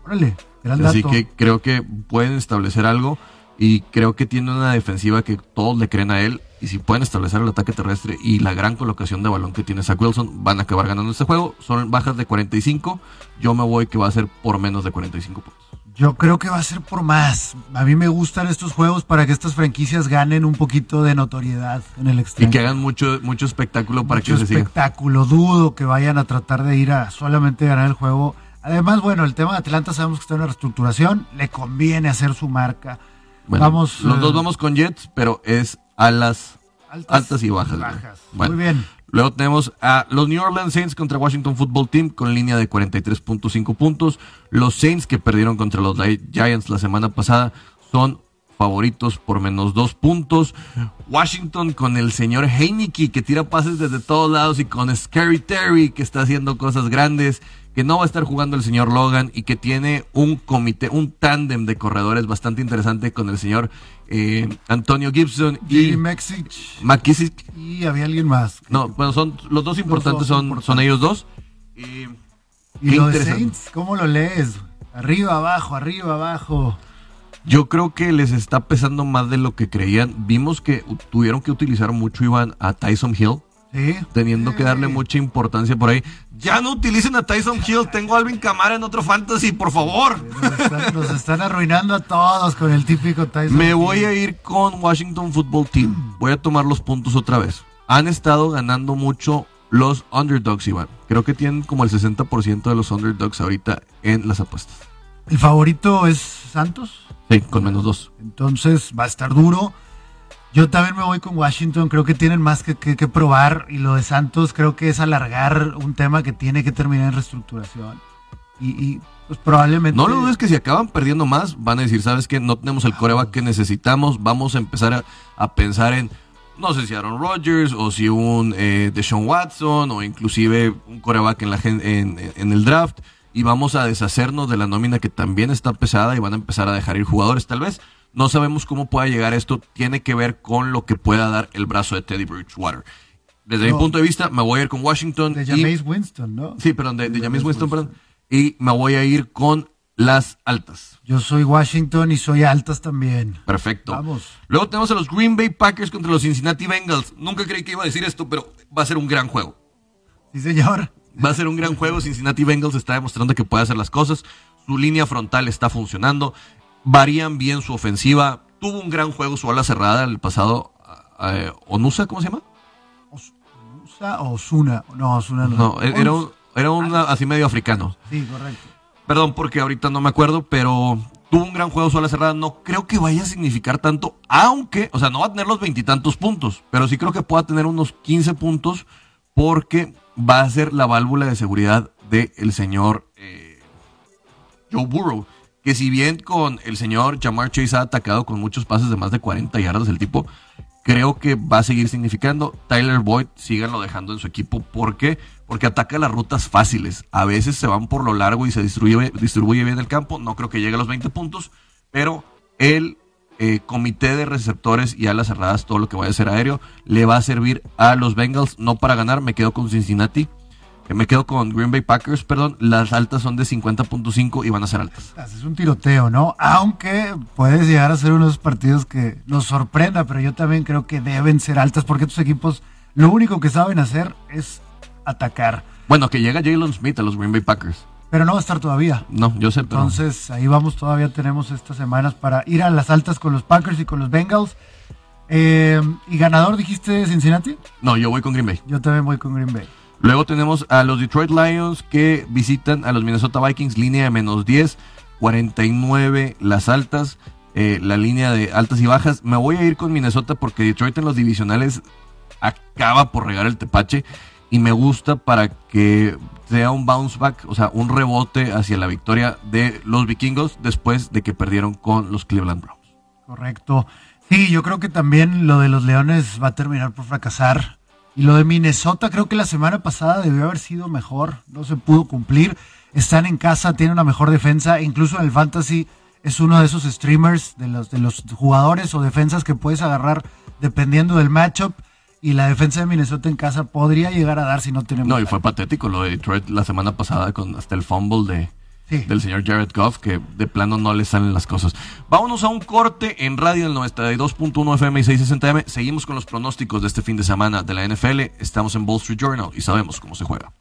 Órale, gran Así dato. que creo que pueden establecer algo y creo que tiene una defensiva que todos le creen a él y si pueden establecer el ataque terrestre y la gran colocación de balón que tiene Zach Wilson, van a acabar ganando este juego. Son bajas de 45, yo me voy que va a ser por menos de 45 puntos. Yo creo que va a ser por más. A mí me gustan estos juegos para que estas franquicias ganen un poquito de notoriedad en el Y extranjero. que hagan mucho, mucho espectáculo para Mucho que se siga. espectáculo. Dudo que vayan a tratar de ir a solamente ganar el juego. Además, bueno, el tema de Atlanta sabemos que está en una reestructuración. Le conviene hacer su marca. Bueno, Vamos, los eh, dos vamos con Jets, pero es alas altas, y bajas. Bueno, Muy bien. Luego tenemos a los New Orleans Saints contra Washington Football Team con línea de 43.5 puntos. Los Saints que perdieron contra los Gi- Giants la semana pasada son favoritos por menos dos puntos. Washington con el señor Heineke que tira pases desde todos lados y con Scary Terry que está haciendo cosas grandes, que no va a estar jugando el señor Logan y que tiene un comité, un tándem de corredores bastante interesante con el señor eh, Antonio Gibson y. McKissick Y había alguien más. no, bueno, son los dos importantes dos son, importantes. son ellos dos. Y, lo de. Saints, ¿cómo lo lees? Arriba, abajo, arriba, abajo. Yo creo que les está pesando más de lo que creían. Vimos que tuvieron que utilizar mucho, Iván, a Tyson Hill, Sí. teniendo que darle mucha importancia por ahí. Ya no utilicen a Tyson Hill, tengo a Alvin Camara en otro fantasy, por favor. Nos están, nos están arruinando a todos con el típico Tyson. Me Hill. voy a ir con Washington Football Team. Voy a tomar los puntos otra vez. Han estado ganando mucho los underdogs, Iván. Creo que tienen como el 60% de los underdogs ahorita en las apuestas. El favorito es Santos. Sí, con menos dos. Entonces va a estar duro. Yo también me voy con Washington. Creo que tienen más que, que- que probar. Y lo de Santos creo que es alargar un tema que tiene que terminar en reestructuración. Y, y, pues probablemente. No lo dudes que si acaban perdiendo más, van a decir, ¿sabes qué? No tenemos el coreback que necesitamos. Vamos a empezar a, a pensar en, no sé si Aaron Rodgers o si un eh, Deshaun Watson o inclusive un coreback en, la, en, en el draft. Y vamos a deshacernos de la nómina que también está pesada y van a empezar a dejar ir jugadores. Tal vez no sabemos cómo pueda llegar esto. Tiene que ver con lo que pueda dar el brazo de Teddy Bridgewater. Desde mi punto de vista, me voy a ir con Washington. De y- Jameis Winston, ¿no? Sí, perdón, de, de Jameis Winston, Winston. perdón. Y me voy a ir con las altas. Yo soy Washington y soy altas también. Perfecto. Vamos. Luego tenemos a los Green Bay Packers contra los Cincinnati Bengals. Nunca creí que iba a decir esto, pero va a ser un gran juego. Sí, señor. Va a ser un gran juego. Cincinnati Bengals está demostrando que puede hacer las cosas. Su línea frontal está funcionando. Varían bien su ofensiva. Tuvo un gran juego su ala cerrada el pasado. eh, Onusa, ¿cómo se llama? Osa o Osuna. No, Osuna no. No, e-, era un, era un así medio africano. Sí, correcto. Perdón porque ahorita no me acuerdo, pero tuvo un gran juego su ala cerrada. No creo que vaya a significar tanto, aunque, o sea, no va a tener los veintitantos puntos, pero sí creo que pueda tener unos 15 puntos porque va a ser la válvula de seguridad del señor eh, Joe Burrow. Que si bien con el señor Jamar Chase ha atacado con muchos pases de más de 40 yardas el tipo, creo que va a seguir significando. Tyler Boyd, síganlo dejando en su equipo. ¿Por qué? Porque ataca las rutas fáciles. A veces se van por lo largo y se distribuye, distribuye bien el campo. No creo que llegue a los 20 puntos, pero el eh, comité de receptores y alas cerradas, todo lo que vaya a ser aéreo, le va a servir a los Bengals. No para ganar, me quedo con Cincinnati. Eh, Me quedo con Green Bay Packers, perdón. Las altas son de 50.5 y van a ser altas. Es un tiroteo, ¿no? Aunque puedes llegar a ser unos partidos que nos sorprenda, pero yo también creo que deben ser altas porque estos equipos lo único que saben hacer es atacar. Bueno, que llega Jalen Smith a los Green Bay Packers. Pero no va a estar todavía. No, yo sé, pero... Entonces ahí vamos, todavía tenemos estas semanas para ir a las altas con los Packers y con los Bengals. Eh, ¿Y ganador dijiste Cincinnati? No, yo voy con Green Bay. Yo también voy con Green Bay. Luego tenemos a los Detroit Lions que visitan a los Minnesota Vikings, línea de menos 10, 49 las altas, eh, la línea de altas y bajas. Me voy a ir con Minnesota porque Detroit en los divisionales acaba por regar el tepache y me gusta para que sea un bounce back, o sea, un rebote hacia la victoria de los vikingos después de que perdieron con los Cleveland Browns. Correcto. Sí, yo creo que también lo de los Leones va a terminar por fracasar. Y lo de Minnesota creo que la semana pasada debió haber sido mejor, no se pudo cumplir. Están en casa, tienen una mejor defensa, incluso en el fantasy es uno de esos streamers, de los, de los jugadores o defensas que puedes agarrar dependiendo del matchup. Y la defensa de Minnesota en casa podría llegar a dar si no tenemos... No, y fue patético lo de Detroit la semana pasada con hasta el fumble de, Sí. del señor Jared Goff, que de plano no le salen las cosas. Vámonos a un corte en radio del 92.1 FM y 660M. Seguimos con los pronósticos de este fin de semana de la NFL. Estamos en Wall Street Journal y sabemos cómo se juega.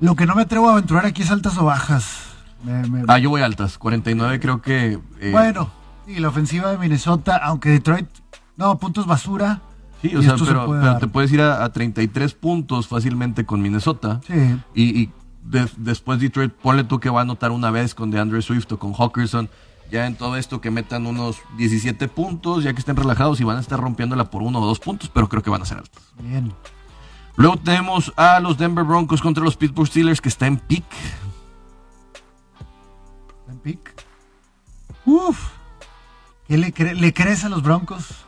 Lo que no me atrevo a aventurar aquí es altas o bajas. Me- me- Ah, yo voy altas. 49 creo que... eh, Bueno, y la ofensiva de Minnesota, aunque Detroit, no, puntos basura. Sí, o sea, se pero, puede pero dar. te puedes ir a, a 33 puntos fácilmente con Minnesota. Sí, Y, y de- después Detroit, ponle tú que va a anotar una vez con DeAndre Swift o con Hawkinson. Ya en todo esto que metan unos 17 puntos, ya que estén relajados y van a estar rompiéndola por uno o dos puntos, pero creo que van a ser altos. bien. Luego tenemos a los Denver Broncos contra los Pittsburgh Steelers, que está en pick. Buen pick. Uf. ¿Qué le, cre- le crees a los Broncos?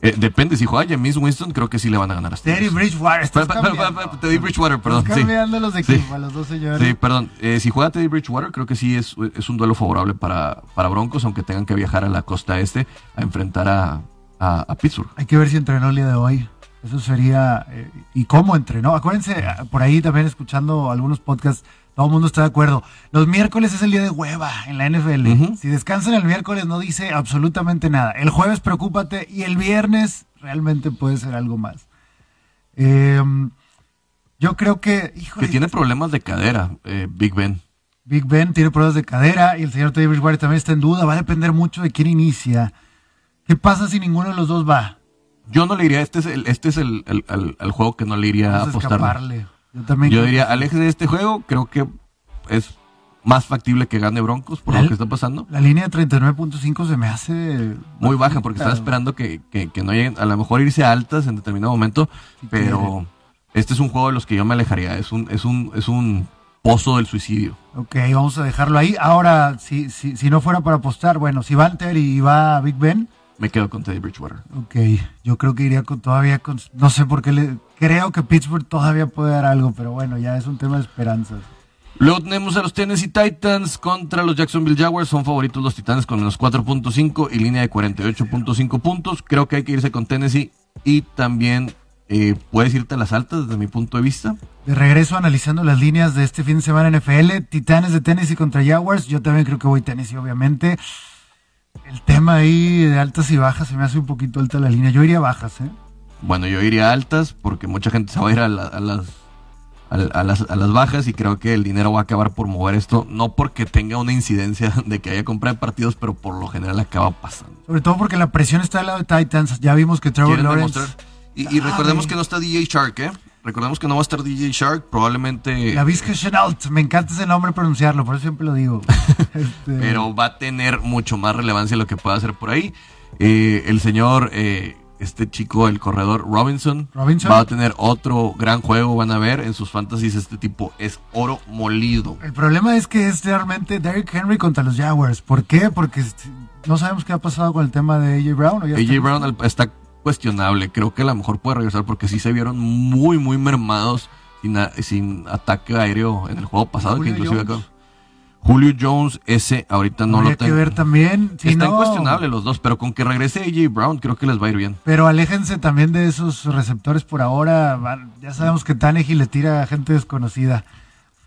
Eh, depende, si juega James Winston, creo que sí le van a ganar a. Teddy Bridgewater. Estás cambiando. espera, Teddy Bridgewater, perdón. Estás sí. cambiando los Sí. equipos a los dos señores. Sí, perdón. Eh, si juega Teddy Bridgewater, creo que sí es, es un duelo favorable para, para Broncos, aunque tengan que viajar a la costa este a enfrentar a, a, a Pittsburgh. Hay que ver si entrenó el día de hoy. Eso sería. eh, ¿Y cómo entrenó? Acuérdense, por ahí también escuchando algunos podcasts, todo el mundo está de acuerdo. Los miércoles es el día de hueva en la NFL. Si descansan el miércoles no dice absolutamente nada. El jueves preocúpate y el viernes realmente puede ser algo más. Eh, yo creo que. Híjole, Que tiene problemas de cadera, eh, Big Ben. Big Ben tiene problemas de cadera y el señor Teddy Bridgewater también está en duda. Va a depender mucho de quién inicia. ¿Qué pasa si ninguno de los dos va? Yo no le iría, este es el, este es el, el- el- el juego que no le iría Vamos a apostar. escaparle. Yo también. Yo creo diría, que sí. aleje de este juego, creo que es más factible que gane Broncos por La- lo que está pasando. La línea de 39.5 se me hace Muy baja, porque estaba esperando que, que- que no lleguen, a lo mejor irse a altas en determinado momento, pero este es un juego de los que yo me alejaría. Es un, es un, es un pozo del suicidio. Ok, vamos a dejarlo ahí. Ahora, si, si, si no fuera para apostar, bueno, si va Terry y va Big Ben, Me quedo con Teddy Bridgewater. ok, yo creo que iría con todavía con, no sé por qué le, creo que Pittsburgh todavía puede dar algo, pero bueno, ya es un tema de esperanzas. Luego tenemos a los Tennessee Titans contra los Jacksonville Jaguars. Son favoritos los Titanes con menos 4.5 y línea de 48.5 puntos. Creo que hay que irse con Tennessee y también eh, puedes irte a las altas desde mi punto de vista. De regreso analizando las líneas de este fin de semana en NFL, Titanes de Tennessee contra Jaguars, yo también creo que voy Tennessee, obviamente. El tema ahí de altas y bajas se me hace un poquito alta la línea. Yo iría bajas, ¿eh? Bueno, yo iría a altas porque mucha gente se va a ir a, la- a las, a, a las, a las bajas y creo que el dinero va a acabar por mover esto. No porque tenga una incidencia de que haya compra de partidos, pero por lo general acaba pasando. Sobre todo porque la presión está del lado de Titans. Ya vimos que Trevor Lawrence. Y, y recordemos que no está DJ Shark, ¿eh? Recordemos que no va a estar DJ Shark, probablemente... La Vizca Chenault, me encanta ese nombre pronunciarlo, por eso siempre lo digo. Este, pero va a tener mucho más relevancia lo que pueda hacer por ahí. Eh, el señor, eh, este chico, el corredor Robinson, Robinson. va a tener otro gran juego, van a ver en sus fantasies, este tipo es oro molido. El problema es que es realmente Derrick Henry contra los Jaguars. ¿Por qué? Porque este, no sabemos qué ha pasado con el tema de AJ Brown. ¿o ya AJ Brown está cuestionable, creo que a lo mejor puede regresar porque sí se vieron muy, muy mermados sin, a- sin ataque aéreo en el juego pasado, que inclusive Jones. acá- Julio Jones, ese ahorita no Habría lo que tengo. ver también. Si Están no- cuestionables los dos, pero con que regrese AJ Brown creo que les va a ir bien. Pero aléjense también de esos receptores por ahora. Van- ya sabemos que Tannehill le tira a gente desconocida.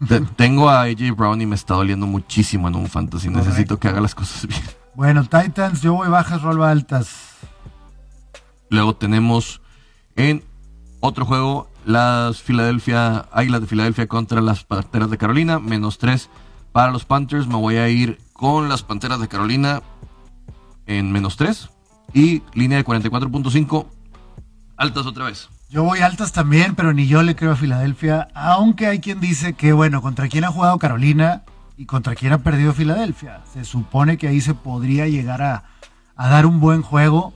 Te- tengo a AJ Brown y me está doliendo muchísimo en un fantasy. Necesito Correcto. que haga las cosas bien. Bueno, Titans, yo voy bajas, rol altas. Luego tenemos en otro juego las Philadelphia Águilas de Filadelfia contra las Panteras de Carolina, menos 3 para los Panthers. Me voy a ir con las Panteras de Carolina en menos 3 y línea de 44.5 altas otra vez. Yo voy altas también, pero ni yo le creo a Filadelfia. Aunque hay quien dice que, bueno, contra quién ha jugado Carolina y contra quién ha perdido Filadelfia. Se supone que ahí se podría llegar a, a dar un buen juego.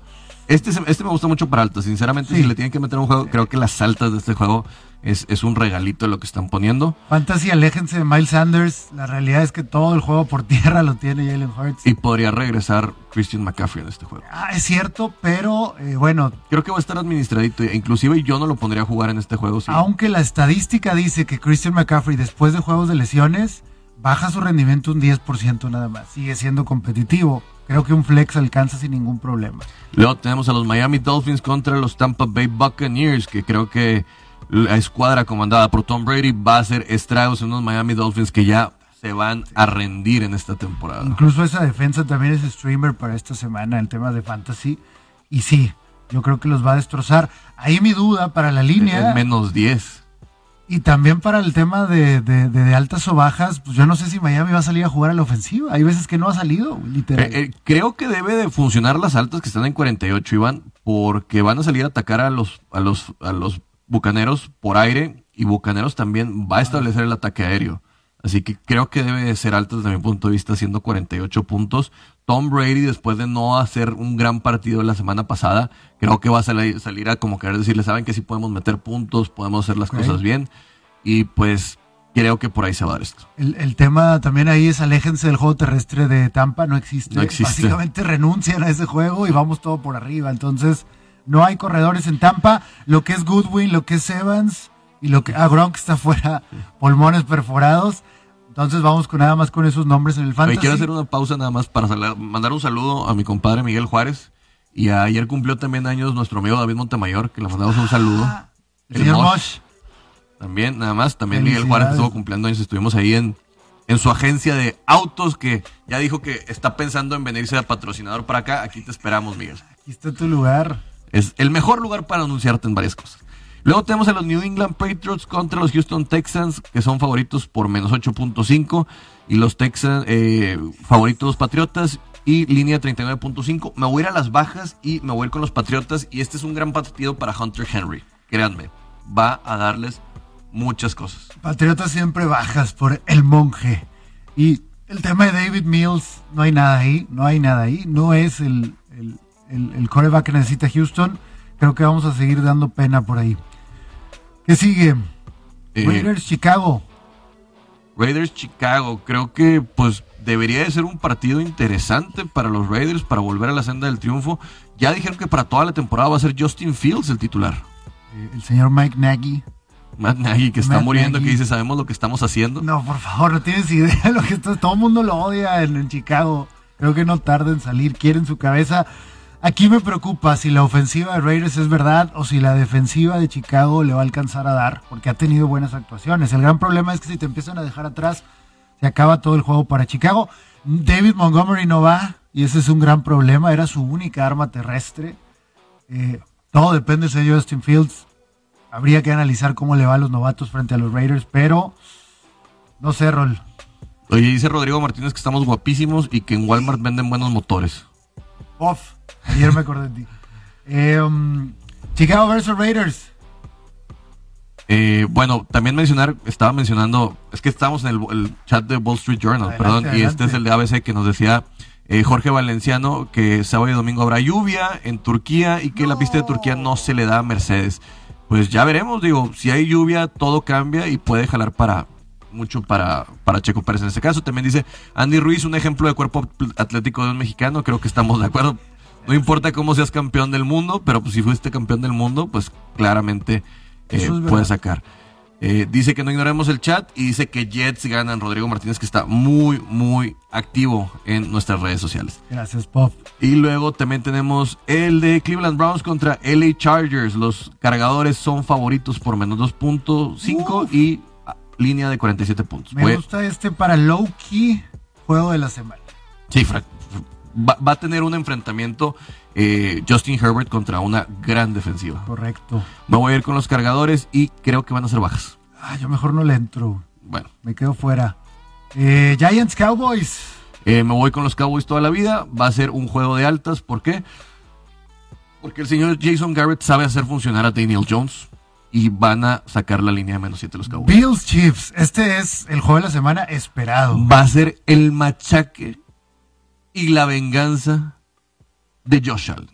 Este, este me gusta mucho para altas. Sinceramente, Sí. si le tienen que meter un juego, creo que las altas de este juego es, es un regalito lo que están poniendo. Fantasy, aléjense de Miles Sanders. La realidad es que todo el juego por tierra lo tiene Jalen Hurts. Y podría regresar Christian McCaffrey en este juego. Ah, es cierto, pero eh, bueno, Creo que va a estar administradito. e Inclusive yo no lo pondría a jugar en este juego. sí. aunque la estadística dice que Christian McCaffrey después de juegos de lesiones baja su rendimiento un 10% nada más. Sigue siendo competitivo. Creo que un flex alcanza sin ningún problema. Luego tenemos a los Miami Dolphins contra los Tampa Bay Buccaneers, que creo que la escuadra comandada por Tom Brady va a hacer estragos en unos Miami Dolphins que ya se van a rendir en esta temporada. Incluso esa defensa también es streamer para esta semana, el tema de fantasy. Y sí, yo creo que los va a destrozar. Ahí mi duda para la línea En menos 10. Y también para el tema de, de- de- altas o bajas, pues yo no sé si Miami va a salir a jugar a la ofensiva. Hay veces que no ha salido, literal. Eh, eh, creo que debe de funcionar las altas que están en 48, Iván, porque van a salir a atacar a los, a los, a los bucaneros por aire y bucaneros también va a establecer el ataque aéreo. Así que creo que debe de ser altas desde mi punto de vista, siendo 48 puntos. Tom Brady, después de no hacer un gran partido la semana pasada, creo que va a salir, salir a como querer decirle, saben que sí podemos meter puntos, podemos hacer las cosas bien. Y pues creo que por ahí se va a dar esto. El, el tema también ahí es aléjense del juego terrestre de Tampa, no existe. No existe. Básicamente renuncian a ese juego y vamos todo por arriba. Entonces, no hay corredores en Tampa. Lo que es Goodwin, lo que es Evans y lo que. Ah, Gronk está fuera, pulmones perforados. Entonces vamos con nada más con esos nombres en el Oye, fantasy. quiero hacer una pausa nada más para mandar un saludo a mi compadre Miguel Juárez. Y ayer cumplió también años nuestro amigo David Montemayor, que le mandamos un saludo. Ah, el señor Mosh. Mosh. También, nada más, también Miguel Juárez estuvo cumpliendo años, estuvimos ahí en, en su agencia de autos, que ya dijo que está pensando en venirse de patrocinador para acá. Aquí te esperamos, Miguel. Aquí está tu lugar. Es el mejor lugar para anunciarte en varias cosas. Luego tenemos a los New England Patriots contra los Houston Texans, que son favoritos por menos 8.5. Y los Texans, eh, favoritos Patriotas y línea 39.5. Me voy a ir a las bajas y me voy a ir con los Patriotas. Y este es un gran partido para Hunter Henry. Créanme, va a darles muchas cosas. Patriotas siempre bajas por el monje. Y el tema de David Mills, no hay nada ahí, no hay nada ahí. No es el, el, el, el coreback que necesita Houston. Creo que vamos a seguir dando pena por ahí. ¿Qué sigue? Eh, Raiders, Chicago. Raiders Chicago, creo que pues debería de ser un partido interesante para los Raiders para volver a la senda del triunfo. Ya dijeron que para toda la temporada va a ser Justin Fields el titular. Eh, el señor Mike Nagy. Matt Nagy, que está Matt muriendo, Nagy. que dice, sabemos lo que estamos haciendo. No, por favor, no tienes idea de lo que está. Todo el mundo lo odia en, en Chicago. Creo que no tarda en salir, quieren su cabeza. Aquí me preocupa si la ofensiva de Raiders es verdad o si la defensiva de Chicago le va a alcanzar a dar, porque ha tenido buenas actuaciones. El gran problema es que si te empiezan a dejar atrás, se acaba todo el juego para Chicago. David Montgomery no va, y ese es un gran problema. Era su única arma terrestre. Eh, todo depende señor Justin Fields. Habría que analizar cómo le va a los novatos frente a los Raiders, pero no sé, Rol. Oye, dice Rodrigo Martínez que estamos guapísimos y que en Walmart venden buenos motores. Off. Ayer me acordé de ti. Eh, um, Chicago versus Raiders. Eh, bueno, también mencionar, estaba mencionando, es que estamos en el, el chat de Wall Street Journal, Adelante, perdón, y este es el de ABC que nos decía eh, Jorge Valenciano que sábado y domingo habrá lluvia en Turquía y que la pista de Turquía no se le da a Mercedes. Pues ya veremos, digo, si hay lluvia todo cambia y puede jalar para mucho para, para Checo Pérez en este caso. También dice Andy Ruiz, un ejemplo de cuerpo atlético de un mexicano, creo que estamos de acuerdo. No importa cómo seas campeón del mundo, pero pues si fuiste campeón del mundo, pues claramente eh, puedes sacar. Eh, dice que no ignoremos el chat y dice que Jets ganan. Rodrigo Martínez, que está muy, muy activo en nuestras redes sociales. Gracias, Pop. Y luego también tenemos el de Cleveland Browns contra LA Chargers. Los cargadores son favoritos por menos 2.5 Uf. y línea de 47 puntos. Me gusta este para low key juego de la semana. Sí, Frank, va, va a tener un enfrentamiento eh, Justin Herbert contra una gran defensiva. Correcto. Me voy a ir con los cargadores y creo que van a ser bajas. Ah, yo mejor no le entro. Bueno, Me quedo fuera. Eh, Giants Cowboys. eh, me voy con los Cowboys toda la vida. Va a ser un juego de altas. ¿Por qué? Porque el señor Jason Garrett sabe hacer funcionar a Daniel Jones y van a sacar la línea de menos 7 los Cowboys. Bills Chiefs. Este es el juego de la semana esperado. Va a ser el machaque y la venganza de Josh Allen.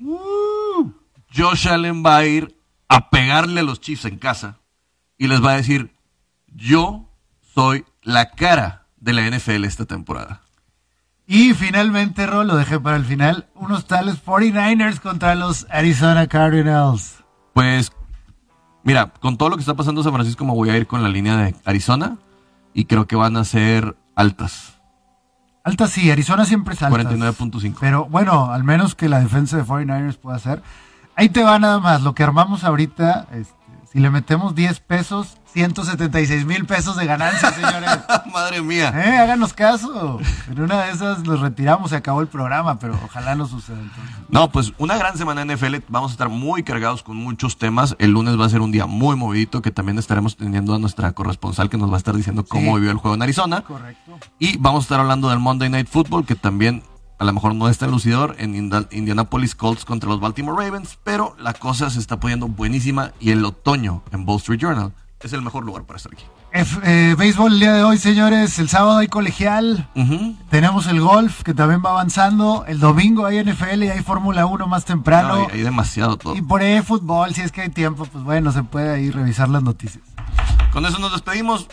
Josh Allen va a ir a pegarle a los Chiefs en casa y les va a decir, yo soy la cara de la NFL esta temporada. Y finalmente, Rol, lo dejé para el final. Unos tales 49ers contra los Arizona Cardinals. Pues, mira, con todo lo que está pasando en San Francisco me voy a ir con la línea de Arizona y creo que van a ser altas. Altas sí, Arizona siempre es altas. 49.5. Pero bueno, al menos que la defensa de 49ers pueda hacer. Ahí te va nada más, lo que armamos ahorita, este, si le metemos 10 pesos, 176 mil pesos de ganancia, señores. Madre mía. eh, háganos caso. En una de esas los retiramos, se acabó el programa, pero ojalá no suceda entonces. No, pues una gran semana en NFL. Vamos a estar muy cargados con muchos temas. El lunes va a ser un día muy movidito que también estaremos teniendo a nuestra corresponsal que nos va a estar diciendo cómo Sí. vivió el juego en Arizona. Correcto. Y vamos a estar hablando del Monday Night Football que también a lo mejor no es tan lucidor en Indianapolis Colts contra los Baltimore Ravens, pero la cosa se está poniendo buenísima y el otoño en Wall Street Journal es el mejor lugar para estar aquí. F- eh, béisbol el día de hoy, señores. El sábado hay colegial. Tenemos el golf, que también va avanzando. El domingo hay NFL y hay Fórmula 1 más temprano. No, hay, hay demasiado todo. Y por ahí fútbol, si es que hay tiempo, pues bueno, se puede ahí revisar las noticias. Con eso nos despedimos.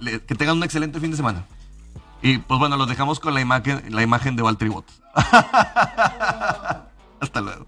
Le- que tengan un excelente fin de semana. Y pues bueno, los dejamos con la imagen, la imagen de Valtteri Bottas. Hasta luego.